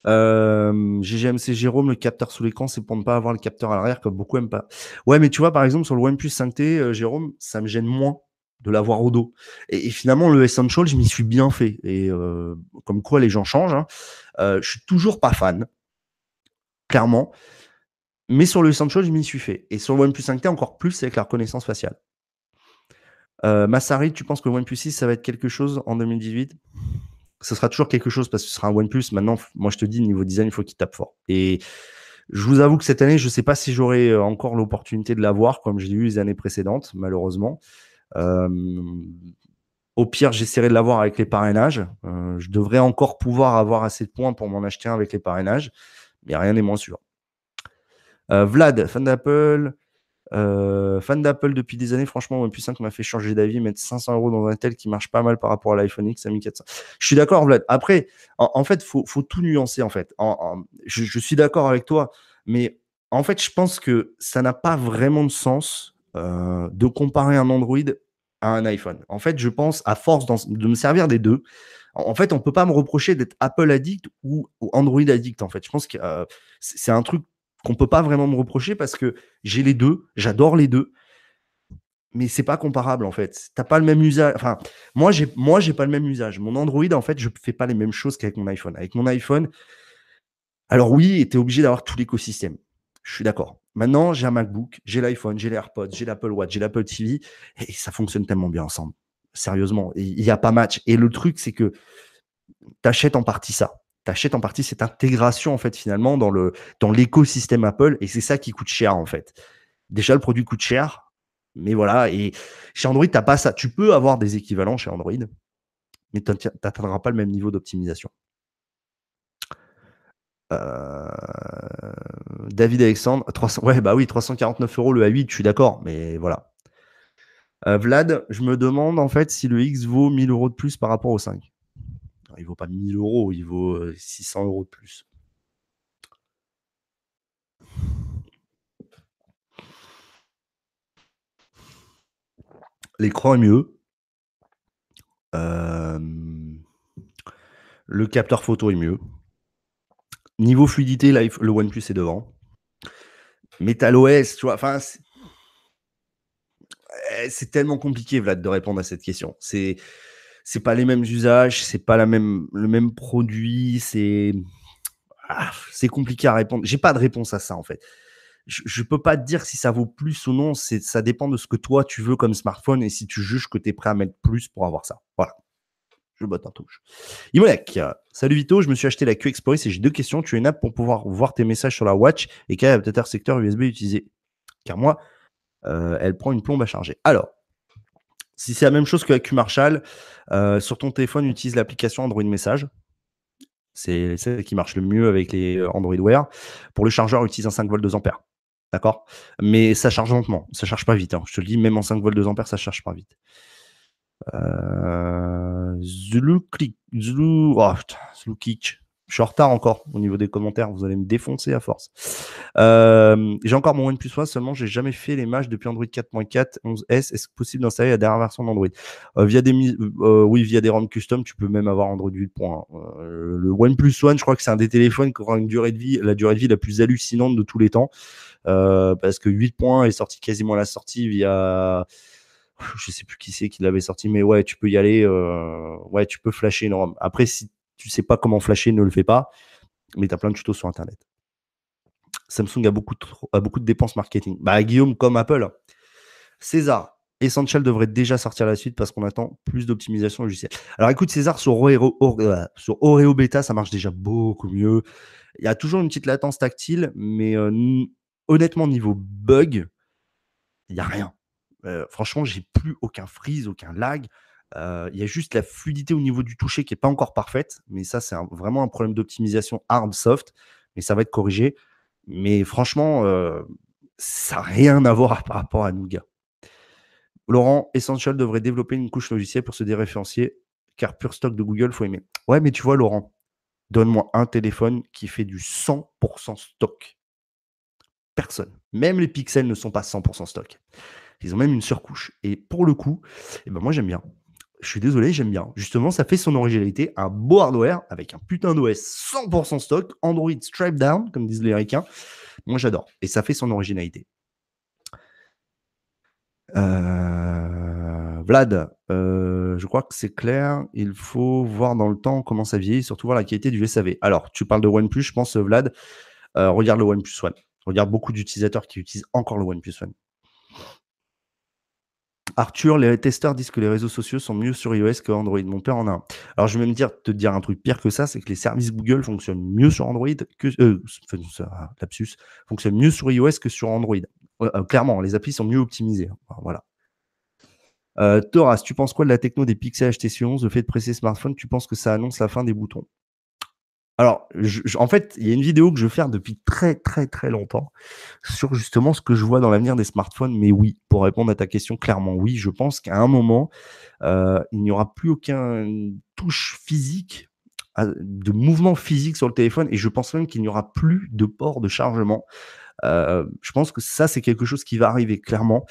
Euh, GGMC Jérôme, le capteur sous l'écran, c'est pour ne pas avoir le capteur à l'arrière, comme beaucoup aiment pas. Ouais, mais tu vois, par exemple, sur le OnePlus 5T, euh, Jérôme, ça me gêne moins de l'avoir au dos. Et, finalement, le Essential, je m'y suis bien fait. Et euh, comme quoi, les gens changent. Hein. Je suis toujours pas fan, clairement. Mais sur le Essential, je m'y suis fait. Et sur le OnePlus 5T, encore plus avec la reconnaissance faciale. Massari, tu penses que le OnePlus 6, ça va être quelque chose en 2018 ce sera toujours quelque chose parce que ce sera un OnePlus. Maintenant, moi, je te dis, niveau design, il faut qu'il tape fort. Et je vous avoue que cette année, je ne sais pas si j'aurai euh, encore l'opportunité de l'avoir comme j'ai eu les années précédentes, malheureusement. Euh, au pire, j'essaierai de l'avoir avec les parrainages. Euh, je devrais encore pouvoir avoir assez de points pour m'en acheter un avec les parrainages, mais rien n'est moins sûr. Vlad, fan d'Apple, euh, fan d'Apple depuis des années, franchement, OnePlus 5 m'a fait changer d'avis, mettre 500 euros dans un tel qui marche pas mal par rapport à l'iPhone X à 1400. Je suis d'accord, Vlad. Après, en, fait, faut, faut tout nuancer, en fait. je, suis d'accord avec toi, mais en fait, je pense que ça n'a pas vraiment de sens euh, de comparer un Android à un iPhone. En fait, je pense, à force de me servir des deux, en fait, on peut pas me reprocher d'être Apple addict ou, Android addict. En fait, je pense que euh, c'est un truc qu'on peut pas vraiment me reprocher parce que j'ai les deux, j'adore les deux. Mais c'est pas comparable en fait. T'as pas le même usage. Enfin, moi j'ai moi pas le même usage. Mon Android en fait, je fais pas les mêmes choses qu'avec mon iPhone. Avec mon iPhone, alors oui, tu es obligé d'avoir tout l'écosystème. Je suis d'accord. Maintenant, j'ai un MacBook, j'ai l'iPhone, j'ai les AirPods, j'ai l'Apple Watch, j'ai l'Apple TV et ça fonctionne tellement bien ensemble. Sérieusement, il n'y a pas match. Et le truc, c'est que tu achètes en partie ça tu en partie cette intégration en fait finalement dans le dans l'écosystème Apple et c'est ça qui coûte cher en fait. Déjà le produit coûte cher, mais voilà et chez Android t'as pas ça. Tu peux avoir des équivalents chez Android, mais tu n'atteindras pas le même niveau d'optimisation. Euh, David Alexandre, 300, ouais bah oui 349 euros le A8, je suis d'accord, mais voilà. Euh, Vlad, je me demande en fait si le X vaut 1000 euros de plus par rapport au 5 il vaut pas 1000 euros, il vaut 600 euros de plus. L'écran est mieux. le capteur photo est mieux. Niveau fluidité, le OnePlus est devant. MetalOS, tu vois, enfin, eh, c'est tellement compliqué, Vlad, de répondre à cette question. C'est c'est pas les mêmes usages, c'est pas la même, le même produit, c'est ah, c'est compliqué à répondre. J'ai pas de réponse à ça en fait. Je, je peux pas te dire si ça vaut plus ou non. C'est ça dépend de ce que toi tu veux comme smartphone et si tu juges que tu es prêt à mettre plus pour avoir ça. Voilà. Je botte en touche. Imolek, salut Vito, je me suis acheté la Q et j'ai deux questions. Tu as une app pour pouvoir voir tes messages sur la watch et quel peut-être secteur USB utilisé Car moi, euh, elle prend une plombe à charger. Alors, si c'est la même chose que Q Marshall, euh, sur ton téléphone, utilise l'application Android Message. C'est celle qui marche le mieux avec les Android Wear. Pour le chargeur, utilise un 5 volts 2 ampères. D'accord? Mais ça charge lentement. Ça charge pas vite. Hein. Je te le dis, même en 5 volts 2 ampères, ça charge pas vite. Euh... Zulu Zulu, oh, Zulu je suis en retard encore au niveau des commentaires. Vous allez me défoncer à force. Euh, j'ai encore mon OnePlus One, seulement j'ai jamais fait les matchs depuis Android 4.4, 11S. Est-ce possible d'installer la dernière version d'Android? Euh, Via des euh, oui, via des ROM custom, tu peux même avoir Android 8.1. le OnePlus One, je crois que c'est un des téléphones qui aura une durée de vie, la durée de vie la plus hallucinante de tous les temps, parce que 8.1 est sorti quasiment à la sortie via je sais plus qui c'est qui l'avait sorti, mais ouais, tu peux y aller, ouais, tu peux flasher une ROM. Après, si tu sais pas comment flasher, ne le fais pas. Mais tu as plein de tutos sur Internet. Samsung a beaucoup de, beaucoup de dépenses marketing. Bah, Guillaume, comme Apple. César, Essential devrait déjà sortir la suite parce qu'on attend plus d'optimisation logicielle. Alors écoute, César, sur Oreo, euh, sur Oreo Beta, ça marche déjà beaucoup mieux. Il y a toujours une petite latence tactile, mais euh, honnêtement, niveau bug, il n'y a rien. Euh, franchement, j'ai plus aucun freeze, aucun lag. Il y a juste la fluidité au niveau du toucher qui n'est pas encore parfaite, mais ça, c'est vraiment un problème d'optimisation hard-soft, mais ça va être corrigé. Mais franchement, ça n'a rien à voir (laughs) par rapport à Nougat. Laurent, Essential devrait développer une couche logicielle pour se déréférencier, car pur stock de Google, faut aimer. Ouais, mais tu vois, Laurent, donne-moi un téléphone qui fait du 100% stock. Personne. Même les pixels ne sont pas 100% stock. Ils ont même une surcouche. Et pour le coup, eh ben moi j'aime bien je suis désolé, j'aime bien. Justement, ça fait son originalité, un beau hardware avec un putain d'OS 100% stock, Android stripe down, comme disent les Américains. Moi, j'adore. Et ça fait son originalité. Euh, Vlad, euh, je crois que c'est clair. Il faut voir dans le temps comment ça vieillit, surtout voir la qualité du SAV. Alors, tu parles de OnePlus, je pense, Vlad. Euh, regarde le OnePlus One. Regarde beaucoup d'utilisateurs qui utilisent encore le OnePlus One. Arthur, les testeurs disent que les réseaux sociaux sont mieux sur iOS que Android. Mon père en a un. Alors, je vais me dire, te dire un truc pire que ça, c'est que les services Google fonctionnent mieux sur Android que. Euh, lapsus, fonctionnent mieux sur iOS que sur Android. Euh, clairement, les applis sont mieux optimisées. Voilà. Euh, Thoras, tu penses quoi de la techno des Pixel HTC 11 Le fait de presser smartphone, tu penses que ça annonce la fin des boutons? Alors, en fait, il y a une vidéo que je veux faire depuis très très très longtemps sur justement ce que je vois dans l'avenir des smartphones. Mais oui, pour répondre à ta question, clairement oui, je pense qu'à un moment, euh, il n'y aura plus aucun touche physique, de mouvement physique sur le téléphone, et je pense même qu'il n'y aura plus de port de chargement. Euh, je pense que ça, c'est quelque chose qui va arriver clairement.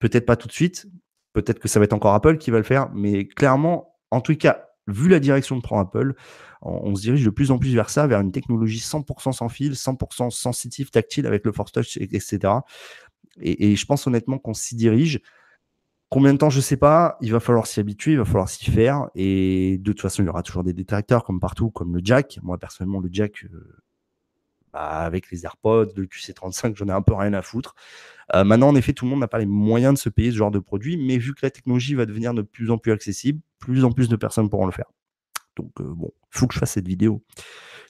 Peut-être pas tout de suite, peut-être que ça va être encore Apple qui va le faire, mais clairement, en tout cas, vu la direction que prend Apple, on, se dirige de plus en plus vers ça, vers une technologie 100% sans fil, 100% sensitive, tactile avec le Force Touch, etc. Et, je pense honnêtement qu'on s'y dirige. Combien de temps, je ne sais pas. Il va falloir s'y habituer, il va falloir s'y faire. Et de toute façon, il y aura toujours des détracteurs comme partout, comme le jack. Moi, personnellement, le jack, euh, bah, avec les AirPods, le QC35, j'en ai un peu rien à foutre. Euh, maintenant, en effet, tout le monde n'a pas les moyens de se payer ce genre de produit, mais vu que la technologie va devenir de plus en plus accessible, plus en plus de personnes pourront le faire. Donc, euh, bon, il faut que je fasse cette vidéo.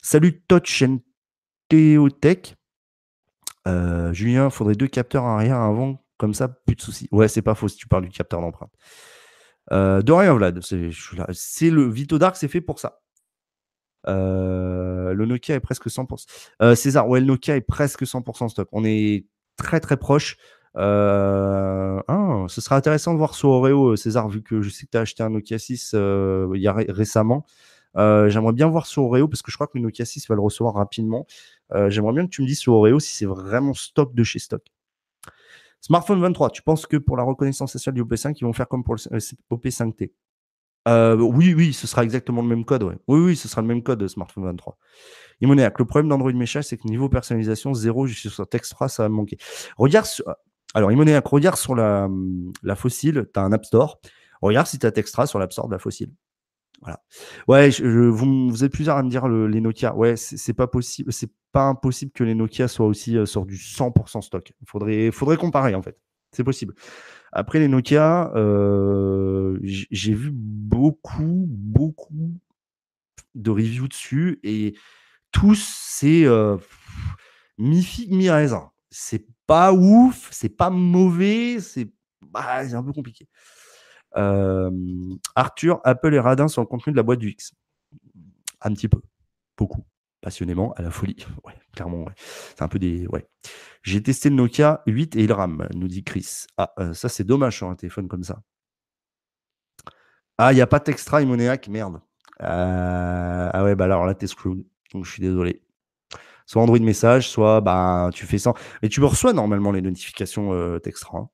Salut Touch and Théotech. Euh, Julien, faudrait deux capteurs arrière avant, comme ça, plus de soucis. Ouais, c'est pas faux si tu parles du capteur d'empreinte. De rien, Vlad. C'est le Vito Dark, c'est fait pour ça. Euh, le Nokia est presque 100%. César, ouais, le Nokia est presque 100% stop. On est très très proche. Euh, ah, ce sera intéressant de voir sur Oreo, euh, César, vu que je sais que tu as acheté un Nokia 6 euh, il y a récemment. J'aimerais bien voir sur Oreo, parce que je crois que le Nokia 6 va le recevoir rapidement. J'aimerais bien que tu me dises sur Oreo si c'est vraiment stock de chez stock. Smartphone 23, tu penses que pour la reconnaissance faciale du OP5, ils vont faire comme pour le OP5T Oui, oui, ce sera exactement le même code. Ouais. Oui, oui, ce sera le même code de Smartphone 23. Imonéac, le problème d'Android Message, c'est que niveau personnalisation, zéro, je sur Textra, ça va me manquer. Regarde, sur, alors, Imonéac, regarde sur la, la fossile, tu as un App Store. Regarde si tu as Textra sur l'App Store de la fossile. Voilà. Ouais, vous, êtes plusieurs à me dire les Nokia. Ouais, c'est pas possible, c'est pas impossible que les Nokia soient aussi euh, sur du 100% stock. Il faudrait, faudrait comparer en fait. C'est possible. Après les Nokia, euh, j'ai vu beaucoup, beaucoup de reviews dessus et tous c'est euh, mi figue mi raisin. C'est pas ouf, c'est pas mauvais, c'est bah, un peu compliqué. Arthur, Apple est radin sur le contenu de la boîte du X. Un petit peu. Beaucoup. Passionnément, à la folie. (laughs) Ouais, clairement, ouais. C'est un peu des. Ouais. J'ai testé le Nokia 8 et il rame, nous dit Chris. Ah, euh, ça, c'est dommage sur un téléphone comme ça. Ah, il n'y a pas d'extra Imoneac, merde. Euh, ah ouais, bah alors là, t'es screwed. Donc, je suis désolé. Soit Android message, soit bah, tu fais ça. Mais tu me reçois normalement les notifications euh, Textra. Hein.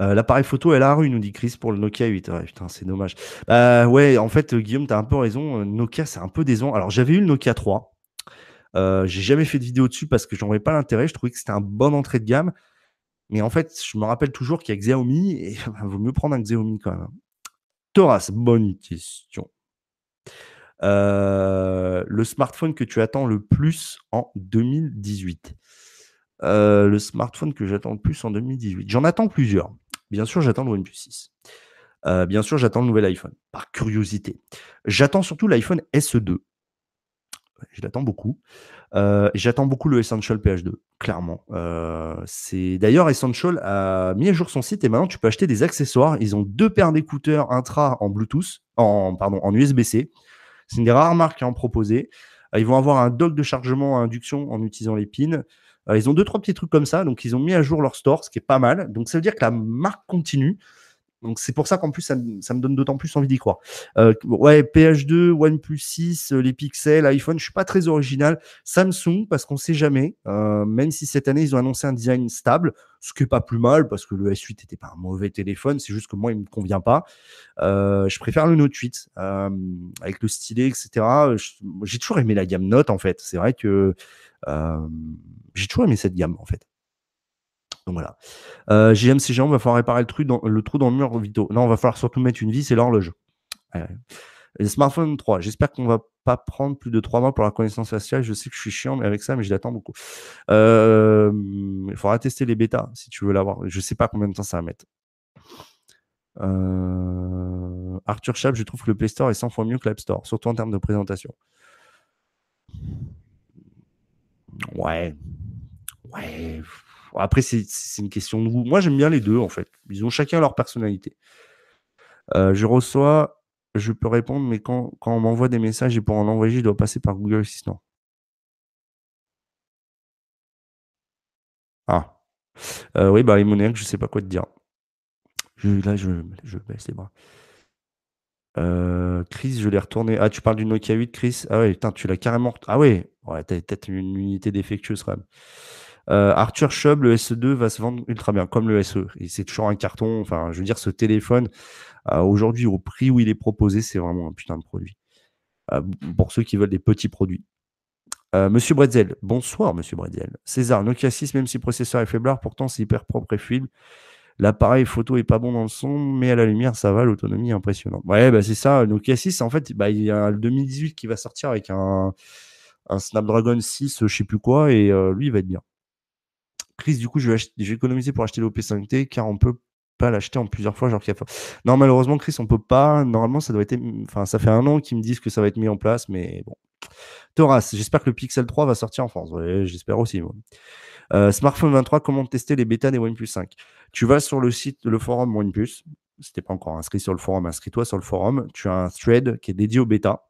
Euh, l'appareil photo, elle a rue, nous dit Chris pour le Nokia 8. Ouais, putain, c'est dommage. Bah, ouais, en fait, Guillaume, tu as un peu raison. Nokia, c'est un peu décevant. Alors, j'avais eu le Nokia 3. Euh, j'ai jamais fait de vidéo dessus parce que j'en avais pas l'intérêt. Je trouvais que c'était un bon entrée de gamme. Mais en fait, je me rappelle toujours qu'il y a Xiaomi et (laughs) il vaut mieux prendre un Xiaomi quand même. Thoras, bonne question. Euh, le smartphone que tu attends le plus en 2018 euh, Le smartphone que j'attends le plus en 2018 J'en attends plusieurs. Bien sûr, j'attends le OnePlus 6. Euh, bien sûr, j'attends le nouvel iPhone, par curiosité. J'attends surtout l'iPhone SE2. Je l'attends beaucoup. j'attends beaucoup le Essential PH2, clairement. c'est D'ailleurs, Essential a mis à jour son site et maintenant tu peux acheter des accessoires. Ils ont deux paires d'écouteurs intra en Bluetooth, en, pardon, en USB-C. C'est une des rares marques qui en proposé. Euh, ils vont avoir un dock de chargement à induction en utilisant les pins. Ils ont deux, trois petits trucs comme ça. Donc, ils ont mis à jour leur store, ce qui est pas mal. Donc, ça veut dire que la marque continue. Donc c'est pour ça qu'en plus ça, me donne d'autant plus envie d'y croire. Euh, ouais, PH2, OnePlus 6, euh, les pixels, iPhone, je suis pas très original. Samsung parce qu'on sait jamais. Euh, même si cette année ils ont annoncé un design stable, ce qui est pas plus mal parce que le S8 n'était pas un mauvais téléphone, c'est juste que moi il me convient pas. je préfère le Note 8 avec le stylet, etc. J'ai toujours aimé la gamme Note en fait. C'est vrai que j'ai toujours aimé cette gamme en fait. Voilà. Euh, GMC Géant, va falloir réparer le, trou dans, le trou dans le mur Vito. Non, on va falloir surtout mettre une vis, c'est l'horloge. Les smartphones 3. J'espère qu'on va pas prendre plus de 3 mois pour la connaissance faciale. Je sais que je suis chiant, mais avec ça, mais je l'attends beaucoup. Euh, il faudra tester les bêtas si tu veux l'avoir. Je sais pas combien de temps ça va mettre. Euh, Arthur Chap, je trouve que le Play Store est 100 fois mieux que l'App Store, surtout en termes de présentation. Ouais. Ouais. Après, c'est une question de goût. Moi, j'aime bien les deux, en fait. Ils ont chacun leur personnalité. Euh, je reçois, je peux répondre, mais quand, quand on m'envoie des messages et pour en envoyer, je dois passer par Google Assistant. Ah. Euh, oui, bah, monnaies, je sais pas quoi te dire. là, je, je baisse les bras. Euh, Chris, je l'ai retourné. Ah, tu parles du Nokia 8, Chris? Ah ouais, tu l'as carrément. Ah ouais, ouais t'as peut-être une unité défectueuse quand même. Euh, Arthur Chubb, le SE2 va se vendre ultra bien, comme le SE. C'est toujours un carton. Enfin, je veux dire, ce téléphone, euh, aujourd'hui, au prix où il est proposé, c'est vraiment un putain de produit. Euh, pour ceux qui veulent des petits produits. Monsieur Bretzel, bonsoir Monsieur Bretzel. César, Nokia 6, même si le processeur est faiblard, pourtant c'est hyper propre et fluide. L'appareil photo est pas bon dans le son, mais à la lumière, ça va, l'autonomie est impressionnante. Ouais, bah c'est ça. Nokia 6, en fait, bah, il y a le 2018 qui va sortir avec un, un Snapdragon 6, je sais plus quoi, et lui, il va être bien. Chris, du coup, je vais, économiser pour acheter l'OP5T car on peut pas l'acheter en plusieurs fois. Genre, non, malheureusement, Chris, on peut pas. Normalement, ça doit être. Enfin, ça fait un an qu'ils me disent que ça va être mis en place, mais bon. Thoras, j'espère que le Pixel 3 va sortir en France. j'espère aussi. Euh, Smartphone 23, comment tester les bêtas des OnePlus 5 Tu vas sur le site, le forum OnePlus. Si t'es pas encore inscrit sur le forum, inscris-toi sur le forum. Tu as un thread qui est dédié aux bêtas.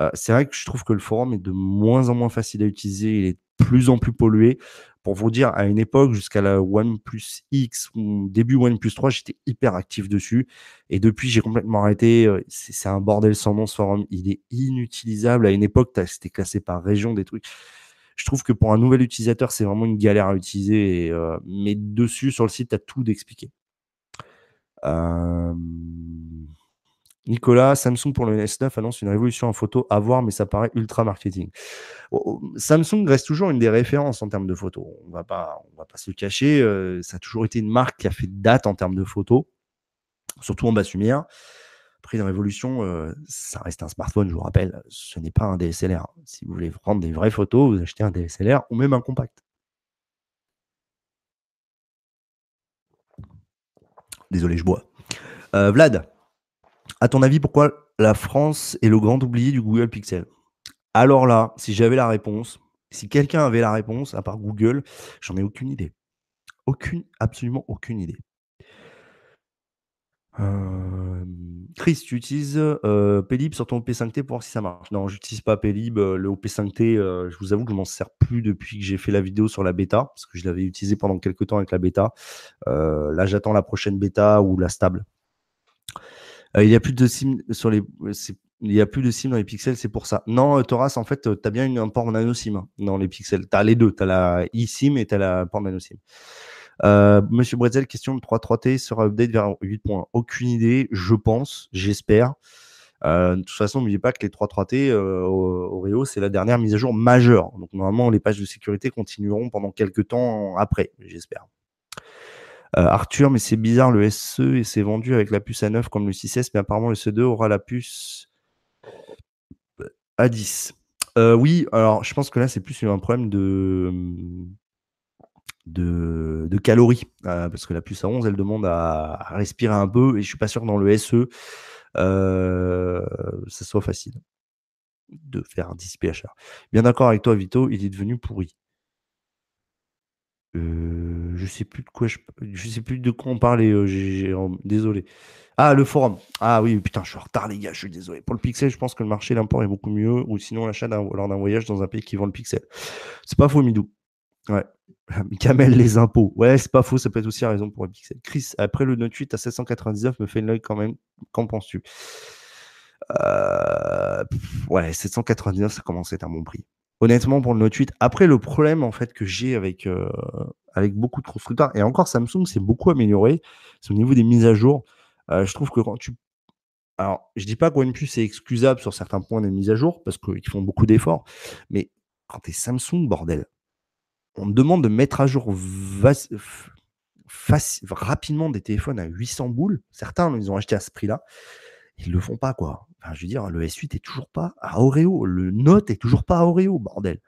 Euh, c'est vrai que je trouve que le forum est de moins en moins facile à utiliser. Il est de plus en plus pollué. Pour vous dire, à une époque, jusqu'à la OnePlus X ou début OnePlus 3, j'étais hyper actif dessus. Et depuis, j'ai complètement arrêté. Euh, c'est un bordel sans nom ce forum. Il est inutilisable. À une époque, c'était classé par région des trucs. Je trouve que pour un nouvel utilisateur, c'est vraiment une galère à utiliser. Euh, mais dessus, sur le site, tu as tout d'expliqué. Euh... Nicolas, Samsung pour le S9 annonce une révolution en photo à voir, mais ça paraît ultra marketing. Oh, oh, Samsung reste toujours une des références en termes de photos. On va pas, va pas se le cacher. Euh, ça a toujours été une marque qui a fait date en termes de photos, surtout en basse lumière. Après, une révolution, euh, ça reste un smartphone, je vous rappelle. Ce n'est pas un DSLR. Si vous voulez prendre des vraies photos, vous achetez un DSLR ou même un compact. Désolé, je bois. Euh, Vlad, à ton avis, pourquoi la France est le grand oublié du Google Pixel? Alors là, si j'avais la réponse, si quelqu'un avait la réponse, à part Google, j'en ai aucune idée. Aucune, absolument aucune idée. Euh, Chris, tu utilises euh, Pelib sur ton OP5T pour voir si ça marche? Non, j'utilise pas Pelib. Euh, le OP5T, je vous avoue que je m'en sers plus depuis que j'ai fait la vidéo sur la bêta, parce que je l'avais utilisé pendant quelques temps avec la bêta. là, j'attends la prochaine bêta ou la stable. Il y a plus de sim sur les. Il y a plus de SIM dans les pixels, c'est pour ça. Non, Thoras, en fait, tu as bien une, un port nano SIM hein, dans les pixels. Tu as les deux. Tu as la eSIM et tu as la port nano SIM. Euh, Monsieur Bretzel, question de 3.3T sera update vers 8 points. Aucune idée, je pense, j'espère. Euh, de toute façon, n'oubliez pas que les 3.3T euh, Oreo, c'est la dernière mise à jour majeure. Donc normalement, les pages de sécurité continueront pendant quelques temps après, j'espère. Euh, Arthur, mais c'est bizarre, le SE et c'est vendu avec la puce A9 comme le 6S, mais apparemment le SE2 aura la puce A10. Euh, oui, alors je pense que là c'est plus un problème de de, calories. Euh, parce que la puce à 11, elle demande à, respirer un peu. Et je suis pas sûr que dans le SE, euh, ça soit facile de faire un 10 PHR. Bien d'accord avec toi, Vito, il est devenu pourri. Euh, je sais plus de quoi je, je sais plus de quoi on parlait. désolé. Ah, le forum. Ah oui, putain, je suis en retard, les gars. Je suis désolé. Pour le pixel, je pense que le marché l'import est beaucoup mieux. Ou sinon, l'achat lors d'un voyage dans un pays qui vend le pixel. C'est pas faux, Midou. Ouais. (laughs) Camel, les impôts. Ouais, c'est pas faux, ça peut être aussi la raison pour le pixel. Chris, après le Note 8 à 799, me fait l'œil quand même. Qu'en penses-tu? Euh, Ouais, 799, ça commence à être un bon prix. Honnêtement, pour le Note 8, après le problème en fait que j'ai avec, euh, avec beaucoup de constructeurs, et encore Samsung s'est beaucoup amélioré, c'est au niveau des mises à jour. Euh, je trouve que quand tu. Alors, je dis pas que OnePlus est excusable sur certains points des mises à jour, parce qu'ils font beaucoup d'efforts, mais quand tu es Samsung, bordel, on demande de mettre à jour rapidement des téléphones à 800 boules. Certains, ils ont acheté à ce prix-là. Ils le font pas, quoi. Je veux dire, le S8 est toujours pas à Oreo. Le Note est toujours pas à Oreo, bordel.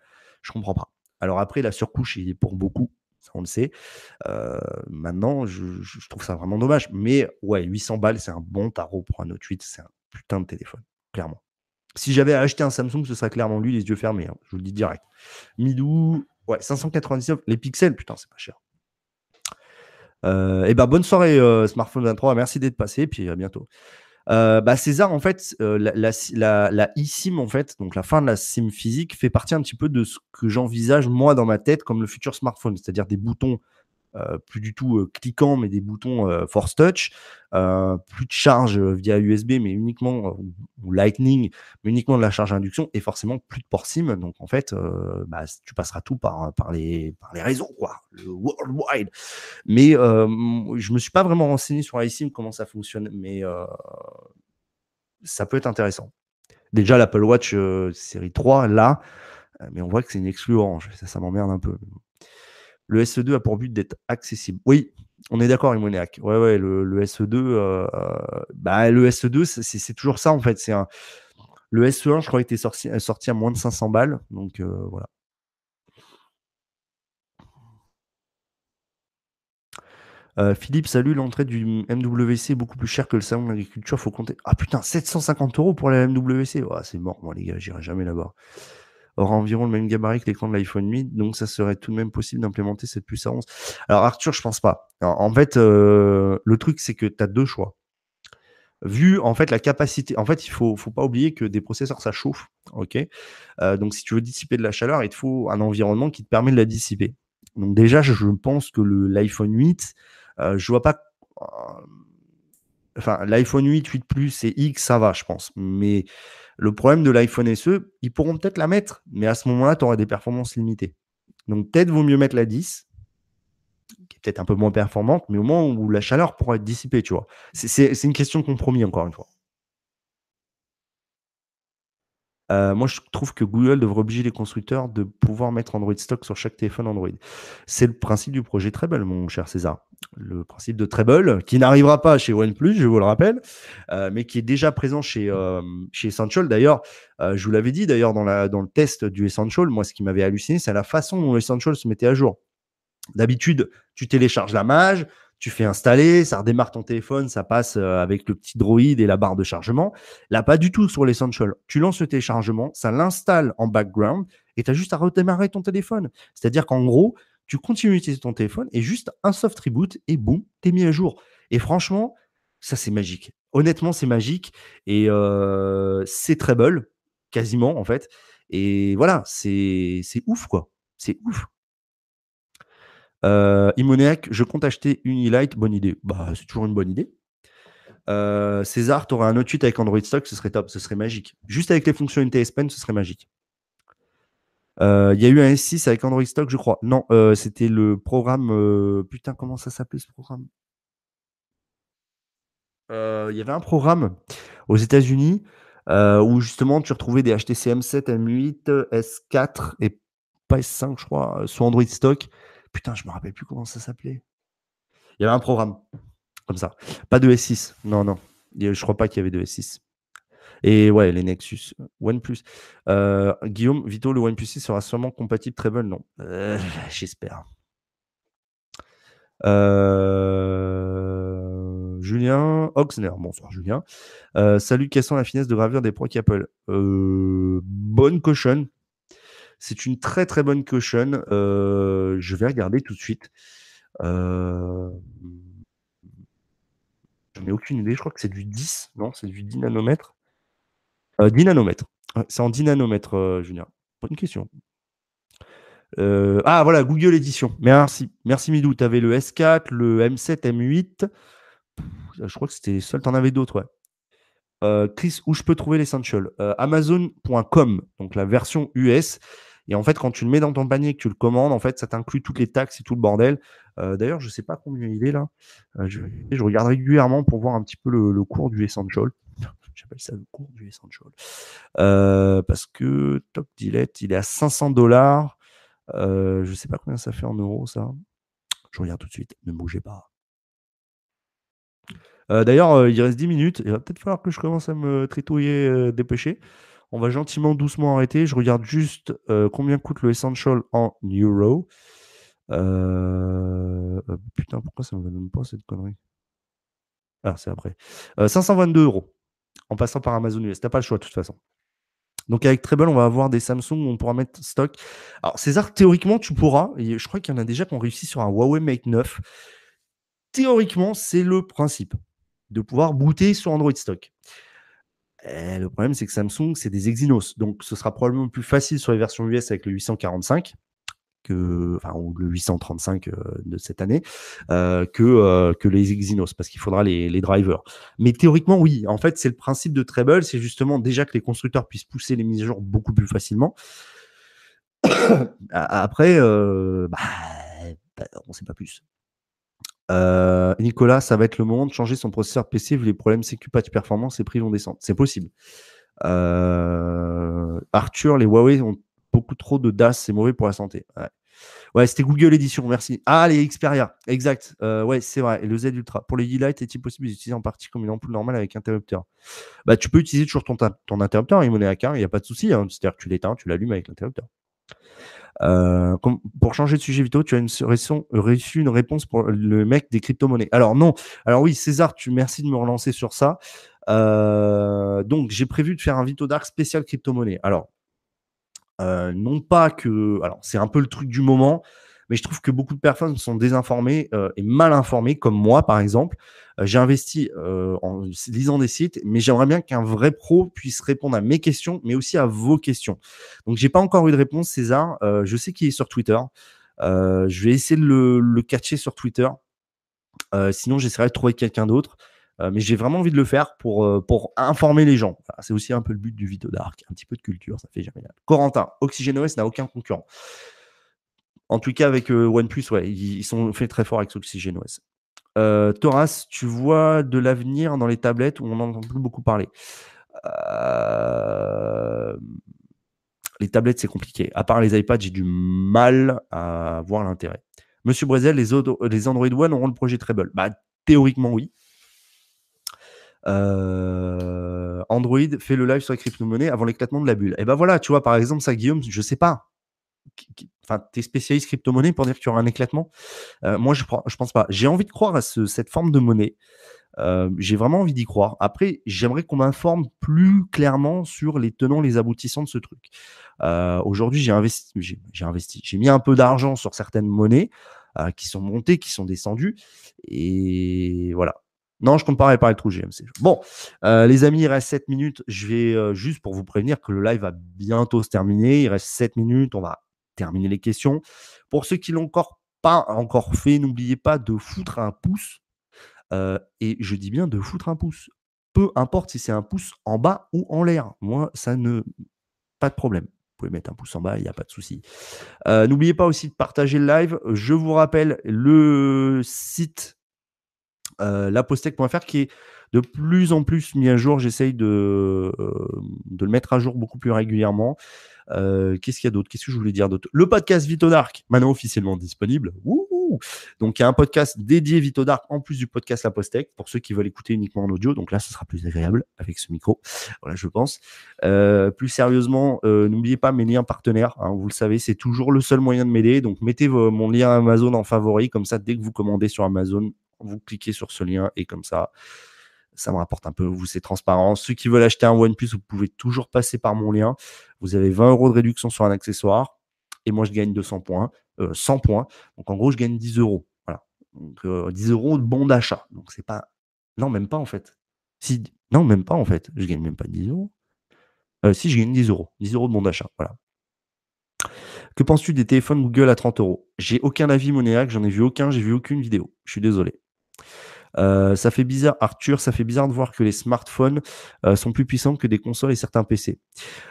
Je comprends pas. Alors après, la surcouche, il est pour beaucoup. Ça, on le sait. Euh, maintenant, je, trouve ça vraiment dommage. Mais ouais, 800 balles, c'est un bon tarot pour un Note 8. C'est un putain de téléphone, clairement. Si j'avais acheté un Samsung, ce serait clairement lui, les yeux fermés. Hein. je vous le dis direct. Midou, Ouais, 599. Les pixels, putain, c'est pas cher. Euh, et ben bonne soirée euh, Smartphone 23. Merci d'être passé. Puis à bientôt. Euh, bah César, en fait, la, la, la, eSIM, en fait, donc la fin de la SIM physique, fait partie un petit peu de ce que j'envisage moi dans ma tête comme le futur smartphone, c'est-à-dire des boutons euh, plus du tout euh, cliquant, mais des boutons euh, Force Touch, plus de charge via USB, mais uniquement ou Lightning, mais uniquement de la charge induction, et forcément plus de port SIM. Donc en fait, bah, tu passeras tout par, les, par les réseaux, le worldwide. Mais je me suis pas vraiment renseigné sur iSIM, comment ça fonctionne, mais ça peut être intéressant. Déjà, l'Apple Watch série 3, là, mais on voit que c'est une exclu orange. Ça, ça m'emmerde un peu le SE2 a pour but d'être accessible. Oui, on est d'accord, Imoniac. Ouais, le, SE2, euh, bah, le SE2, c'est toujours ça en fait. Le SE1, je crois, était sorti, sorti à moins de 500 balles. Donc euh, voilà. Euh, Philippe, salut, l'entrée du MWC est beaucoup plus cher que le salon d'agriculture, faut compter. Ah putain, 750 euros pour la MWC. c'est mort, moi les gars, j'irai jamais là-bas aura environ le même gabarit que l'écran de l'iPhone 8, donc ça serait tout de même possible d'implémenter cette puce à 11. Alors Arthur, je pense pas. en fait, euh, le truc, c'est que tu as deux choix. Vu en fait la capacité, en fait, il faut, faut pas oublier que des processeurs ça chauffe, ok? Euh, donc si tu veux dissiper de la chaleur, il te faut un environnement qui te permet de la dissiper. Donc déjà, je, pense que l'iPhone 8, euh, je vois pas enfin, l'iPhone 8, 8 Plus et X, ça va, je pense. Mais le problème de l'iPhone SE, ils pourront peut-être la mettre, mais à ce moment-là, tu auras des performances limitées. Donc peut-être vaut mieux mettre la 10, qui est peut-être un peu moins performante, mais au moins où la chaleur pourra être dissipée, tu vois. C'est une question de compromis, encore une fois. Euh, moi, je trouve que Google devrait obliger les constructeurs de pouvoir mettre Android stock sur chaque téléphone Android. C'est le principe du projet Treble, mon cher César. Le principe de Treble, qui n'arrivera pas chez OnePlus, je vous le rappelle, euh, mais qui est déjà présent chez, euh, chez Essential. D'ailleurs, je vous l'avais dit d'ailleurs dans, dans le test du Essential, moi, ce qui m'avait halluciné, c'est la façon dont Essential se mettait à jour. D'habitude, tu télécharges la mage, tu fais installer, ça redémarre ton téléphone, ça passe euh, avec le petit droïde et la barre de chargement. Là, pas du tout sur l'Essential. Tu lances le téléchargement, ça l'installe en background et tu as juste à redémarrer ton téléphone. C'est-à-dire qu'en gros, tu continues d'utiliser ton téléphone et juste un soft reboot et boum, t'es mis à jour. Et franchement, ça c'est magique. honnêtement, c'est magique et c'est treble, quasiment en fait. Et voilà, c'est ouf quoi. C'est ouf. Euh, je compte acheter Unilight, bonne idée. Bah, c'est toujours une bonne idée. Euh, César, tu aurais un autre suite avec Android Stock, ce serait top, ce serait magique. Juste avec les fonctionnalités S Pen, ce serait magique. Euh, il y a eu un S6 avec Android Stock, je crois. Non, euh, c'était le programme. putain, comment ça s'appelait ce programme? Il y avait un programme aux États-Unis où justement tu retrouvais des HTC M7, M8, S4 et pas S5, je crois, sur Android Stock. Putain, je me rappelle plus comment ça s'appelait. Il y avait un programme comme ça. Pas de S6. Non, non. Je crois pas qu'il y avait de S6. Et ouais, les Nexus. OnePlus. Euh, Guillaume, Vito, le OnePlus 6 sera sûrement compatible très bon, non? Euh, J'espère. Euh, Julien Oxner. Bonsoir, Julien. salut, sont la finesse de gravure des Pro Apple? Bonne cochonne. C'est une très très bonne caution. Euh, je vais regarder tout de suite. Je n'ai aucune idée. Je crois que c'est du 10. Non, c'est du 10 nanomètres. 10 euh, nanomètres. C'est en 10 nanomètres, euh, Julien. Bonne question. ah voilà, Google Édition. Merci. Merci Midou. Tu avais le S4, le M7, M8. je crois que c'était seul. Tu en avais d'autres, ouais. Chris, où je peux trouver l'essential Amazon.com, donc la version US. Et en fait, quand tu le mets dans ton panier, que tu le commandes, en fait, ça t'inclut toutes les taxes et tout le bordel. Euh, d'ailleurs, je ne sais pas combien il est là. Euh, je, regarde régulièrement pour voir un petit peu le, cours du Essential. J'appelle ça le cours du Essential. Euh, parce que Top Dilette, il est à 500 dollars. je ne sais pas combien ça fait en euros, ça. Je regarde tout de suite. Ne bougez pas. D'ailleurs, il reste 10 minutes. Il va peut-être falloir que je commence à me tritouiller, dépêcher. On va gentiment, doucement arrêter. Je regarde juste euh, combien coûte le Essential en euros. Euh, euh, putain, pourquoi ça ne me donne pas cette connerie? Ah, c'est après. 522 euros en passant par Amazon US. T'as pas le choix de toute façon. Donc avec Treble, on va avoir des Samsung où on pourra mettre stock. Alors César, théoriquement, tu pourras. Et je crois qu'il y en a déjà qui ont réussi sur un Huawei Mate 9. Théoriquement, c'est le principe de pouvoir booter sur Android Stock. Eh, le problème, c'est que Samsung, c'est des Exynos. Donc, ce sera probablement plus facile sur les versions US avec le 845 que, enfin, ou le 835 euh, de cette année, euh, que, euh, que les Exynos, parce qu'il faudra les, les, drivers. Mais théoriquement, oui. En fait, c'est le principe de Treble, c'est justement déjà que les constructeurs puissent pousser les mises à jour beaucoup plus facilement. (coughs) Après, bah, bah, on ne sait pas plus. Nicolas, ça va être le moment de changer son processeur PC vu les problèmes sécu de performance, les prix vont descendre. C'est possible. Arthur, les Huawei ont beaucoup trop de DAS, c'est mauvais pour la santé. Ouais, c'était Google Edition, merci. Ah, les Xperia, exact. Euh, ouais, c'est vrai. Et le Z Ultra. Pour les E-Light, est-il possible d'utiliser en partie comme une ampoule normale avec interrupteur? Bah, tu peux utiliser toujours ton, ton interrupteur, hein, il n'y a pas de souci. Hein. C'est-à-dire que tu l'éteins, tu l'allumes avec l'interrupteur. Euh, pour changer de sujet, Vito, tu as une, reçu une réponse pour le mec des crypto-monnaies. Alors non. Alors oui, César, tu merci de me relancer sur ça. Euh, donc j'ai prévu de faire un Vito Dark spécial crypto-monnaie. Alors euh, non pas que, alors c'est un peu le truc du moment mais je trouve que beaucoup de personnes sont désinformées euh, et mal informées, comme moi par exemple. Euh, j'ai investi en lisant des sites, mais j'aimerais bien qu'un vrai pro puisse répondre à mes questions, mais aussi à vos questions. Donc j'ai pas encore eu de réponse, César. je sais qu'il est sur Twitter. je vais essayer de le, catcher sur Twitter. sinon, j'essaierai de trouver quelqu'un d'autre. Mais j'ai vraiment envie de le faire pour, pour informer les gens. c'est aussi un peu le but du Vito Dark, un petit peu de culture, ça fait jamais mal. Corentin, OxygenOS n'a aucun concurrent. En tout cas, avec euh, OnePlus, ouais, ils, sont faits très forts avec OxygenOS. Euh, Thoras, tu vois de l'avenir dans les tablettes où on n'entend plus beaucoup parler? Euh, les tablettes, c'est compliqué. À part les iPads, j'ai du mal à voir l'intérêt. Monsieur Brezel, les, les Android One auront le projet Treble bah, Théoriquement, oui. Android fait le live sur la crypto-monnaie avant l'éclatement de la bulle. Et ben voilà, tu vois, par exemple, ça, Guillaume, je sais pas enfin, tu es spécialiste crypto-monnaie pour dire qu'il y aura un éclatement? Euh, Moi, je ne pense pas. J'ai envie de croire à cette forme de monnaie. Euh, j'ai vraiment envie d'y croire. Après, j'aimerais qu'on m'informe plus clairement sur les tenants, les aboutissants de ce truc. Euh, aujourd'hui, j'ai investi, j'ai investi, j'ai mis un peu d'argent sur certaines monnaies qui sont montées, qui sont descendues, et voilà. Non, je compte pas le trou GMC. Bon, euh, les amis, il reste 7 minutes. Je vais euh, juste pour vous prévenir que le live va bientôt se terminer. Il reste 7 minutes. On va terminer les questions. Pour ceux qui l'ont encore pas encore fait, n'oubliez pas de foutre un pouce. Euh, et je dis bien de foutre un pouce. Peu importe si c'est un pouce en bas ou en l'air. Moi, ça ne. Pas de problème. Vous pouvez mettre un pouce en bas, il n'y a pas de souci. N'oubliez pas aussi de partager le live. Je vous rappelle le site lapostec.fr qui est de plus en plus mis à jour. J'essaye de, euh, le mettre à jour beaucoup plus régulièrement. Euh, qu'est-ce qu'il y a d'autre? Qu'est-ce que je voulais dire d'autre? Le podcast Vito Dark, maintenant officiellement disponible. donc, il y a un podcast dédié Vito Dark en plus du podcast La Postec pour ceux qui veulent écouter uniquement en audio. Donc là, ce sera plus agréable avec ce micro. Voilà, je pense. plus sérieusement, n'oubliez pas mes liens partenaires. Hein, vous le savez, c'est toujours le seul moyen de m'aider. Donc, mettez mon lien Amazon en favori. Comme ça, dès que vous commandez sur Amazon, vous cliquez sur ce lien et comme ça, ça me rapporte un peu, vous, c'est transparent. Ceux qui veulent acheter un OnePlus, vous pouvez toujours passer par mon lien. Vous avez 20 euros de réduction sur un accessoire et moi, je gagne 200 points, 100 euh, points. Donc, en gros, je gagne 10 euros. Voilà. Donc, 10 euh, euros de bon d'achat. Donc, c'est pas. Non, même pas en fait. Si... Non, même pas en fait. Je gagne même pas 10 euros. Euh, si, je gagne 10 euros. 10 euros de bon d'achat. Voilà. Que penses-tu des téléphones Google à 30 euros? J'ai aucun avis monéaque, j'en ai vu aucun, j'ai vu aucune vidéo. Je suis désolé. Euh, ça fait bizarre, Arthur, ça fait bizarre de voir que les smartphones euh, sont plus puissants que des consoles et certains PC.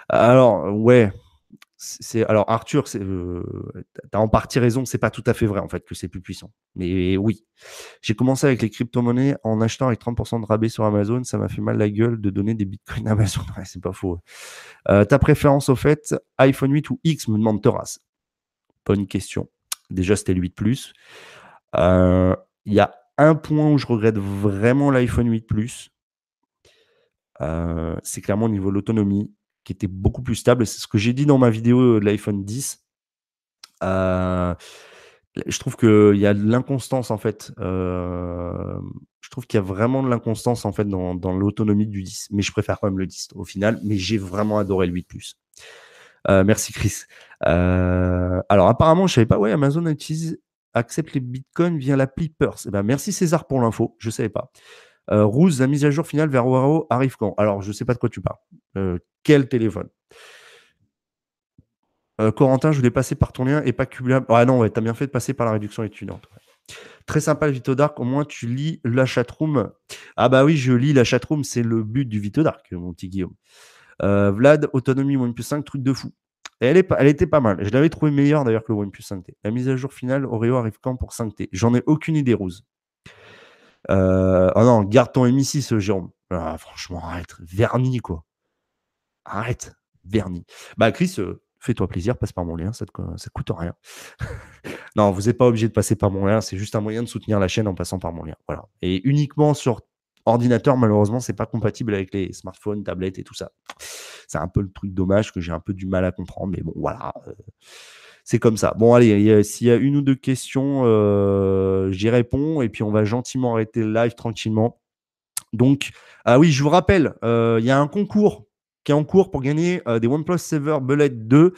Alors, ouais. C'est, alors Arthur, c'est, euh, as en partie raison, c'est pas tout à fait vrai en fait que c'est plus puissant. Mais oui, j'ai commencé avec les crypto-monnaies en achetant avec 30% de rabais sur Amazon, ça m'a fait mal la gueule de donner des bitcoins à Amazon. (laughs) C'est pas faux. ta préférence au fait, iPhone 8 ou X me demande Terras. Bonne question. Déjà c'était le 8 Plus. Il y a un point où je regrette vraiment l'iPhone 8 Plus, euh, c'est clairement au niveau de l'autonomie, qui était beaucoup plus stable. C'est ce que j'ai dit dans ma vidéo de l'iPhone 10. Euh, je trouve qu'il y a de l'inconstance en fait. Euh, je trouve qu'il y a vraiment de l'inconstance en fait dans, l'autonomie du 10. Mais je préfère quand même le 10 au final. Mais j'ai vraiment adoré le 8 Plus. merci Chris. alors apparemment, je savais pas. Ouais, Amazon utilise accepte les bitcoins via l'appli Purse. Eh ben, merci César pour l'info, je ne savais pas. Euh, la mise à jour finale vers Waro arrive quand? Alors, je ne sais pas de quoi tu parles. Euh, quel téléphone? Euh, Corentin, je voulais passer par ton lien et pas cumulable. Ah non, ouais, tu as bien fait de passer par la réduction étudiante. Très sympa le Vito Dark, au moins tu lis la chatroom. Ah bah oui, je lis la chatroom, c'est le but du Vito Dark, mon petit Guillaume. Euh, Vlad, autonomie plus 5, truc de fou elle, était pas mal. Je l'avais trouvé meilleure d'ailleurs que le OnePlus 5T. La mise à jour finale, Oreo arrive quand pour 5T J'en ai aucune idée, Rose. Euh, oh non, garde ton M6, Jérôme. Ah, franchement, arrête. Vernis, quoi. Arrête. Vernis. Bah, Chris, euh, fais-toi plaisir, passe par mon lien, ça ne coûte rien. (laughs) non, vous n'êtes pas obligé de passer par mon lien, c'est juste un moyen de soutenir la chaîne en passant par mon lien. Voilà. Et uniquement sur ordinateur, malheureusement, c'est pas compatible avec les smartphones, tablettes et tout ça. C'est un peu le truc dommage que j'ai un peu du mal à comprendre, mais bon, voilà. Euh, c'est comme ça. Bon, allez, s'il y a une ou deux questions, euh, j'y réponds et puis on va gentiment arrêter le live tranquillement. Donc, ah oui, je vous rappelle, euh, il y a un concours qui est en cours pour gagner des OnePlus Saver Bullet 2.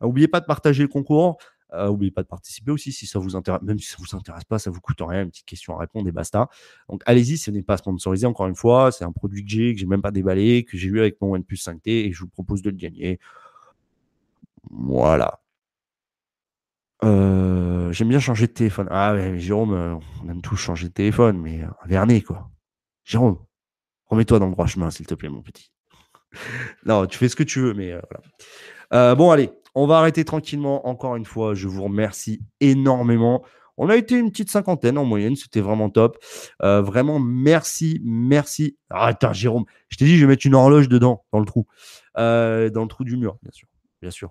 N'oubliez pas de partager le concours. N'oubliez pas de participer aussi si ça vous intéresse, même si ça vous intéresse pas, ça vous coûte rien, une petite question à répondre et basta. Donc allez-y, ce n'est pas sponsorisé encore une fois, c'est un produit que j'ai, que j'ai même pas déballé, que j'ai eu avec mon OnePlus 5T et je vous propose de le gagner. Voilà. J'aime bien changer de téléphone. Ah ouais, Jérôme, on aime tous changer de téléphone, mais un vernet quoi. Jérôme, remets-toi dans le droit chemin, s'il te plaît, mon petit. (laughs) non, tu fais ce que tu veux, mais voilà. bon, allez, on va arrêter tranquillement. Encore une fois, je vous remercie énormément. On a été une petite cinquantaine en moyenne, c'était vraiment top. Euh, vraiment, merci, merci. Ah, Jérôme, je t'ai dit, je vais mettre une horloge dedans, dans le trou. Euh, dans le trou du mur, bien sûr. Bien sûr.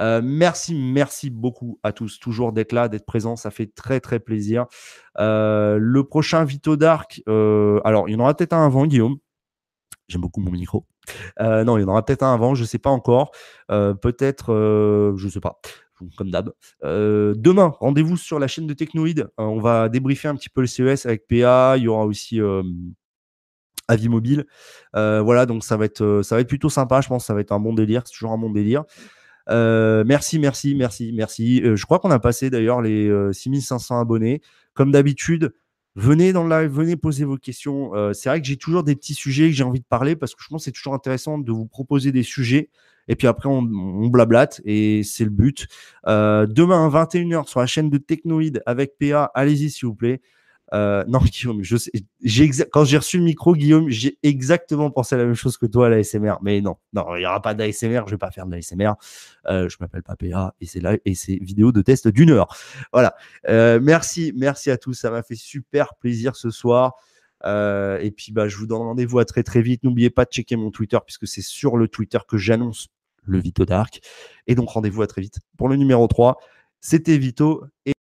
Euh, merci, merci beaucoup à tous, toujours d'être là, d'être présent, ça fait très très plaisir. le prochain Vito Dark, alors il y en aura peut-être un avant, Guillaume. J'aime beaucoup mon micro. Euh, non, il y en aura peut-être un avant, je ne sais pas encore. Euh, peut-être, euh, je ne sais pas, comme d'hab. demain, rendez-vous sur la chaîne de Technoid. on va débriefer un petit peu le CES avec PA. Il y aura aussi Avis Mobile. voilà, donc ça va, être, ça va être plutôt sympa. Je pense que ça va être un bon délire. C'est toujours un bon délire. merci, merci, merci, merci. je crois qu'on a passé d'ailleurs les 6500 abonnés. Comme d'habitude, Venez dans le live, venez poser vos questions. Euh, c'est vrai que j'ai toujours des petits sujets que j'ai envie de parler parce que je pense que c'est toujours intéressant de vous proposer des sujets. Et puis après, on, on blablate et c'est le but. Euh, demain à 21h sur la chaîne de Technoïde avec PA, allez-y s'il vous plaît. Euh, non, (laughs) Guillaume, je sais, quand j'ai reçu le micro, Guillaume, j'ai exactement pensé à la même chose que toi à l'ASMR. Mais non, non, il n'y aura pas d'ASMR, je vais pas faire de l'ASMR. Euh, je m'appelle pas PA et c'est là et c'est vidéo de test d'une heure. Voilà. Euh, merci, merci à tous. Ça m'a fait super plaisir ce soir. Euh, et puis, bah, je vous donne rendez-vous à très très vite. N'oubliez pas de checker mon Twitter puisque c'est sur le Twitter que j'annonce le Vito Dark. Et donc, rendez-vous à très vite pour le numéro 3. C'était Vito. Et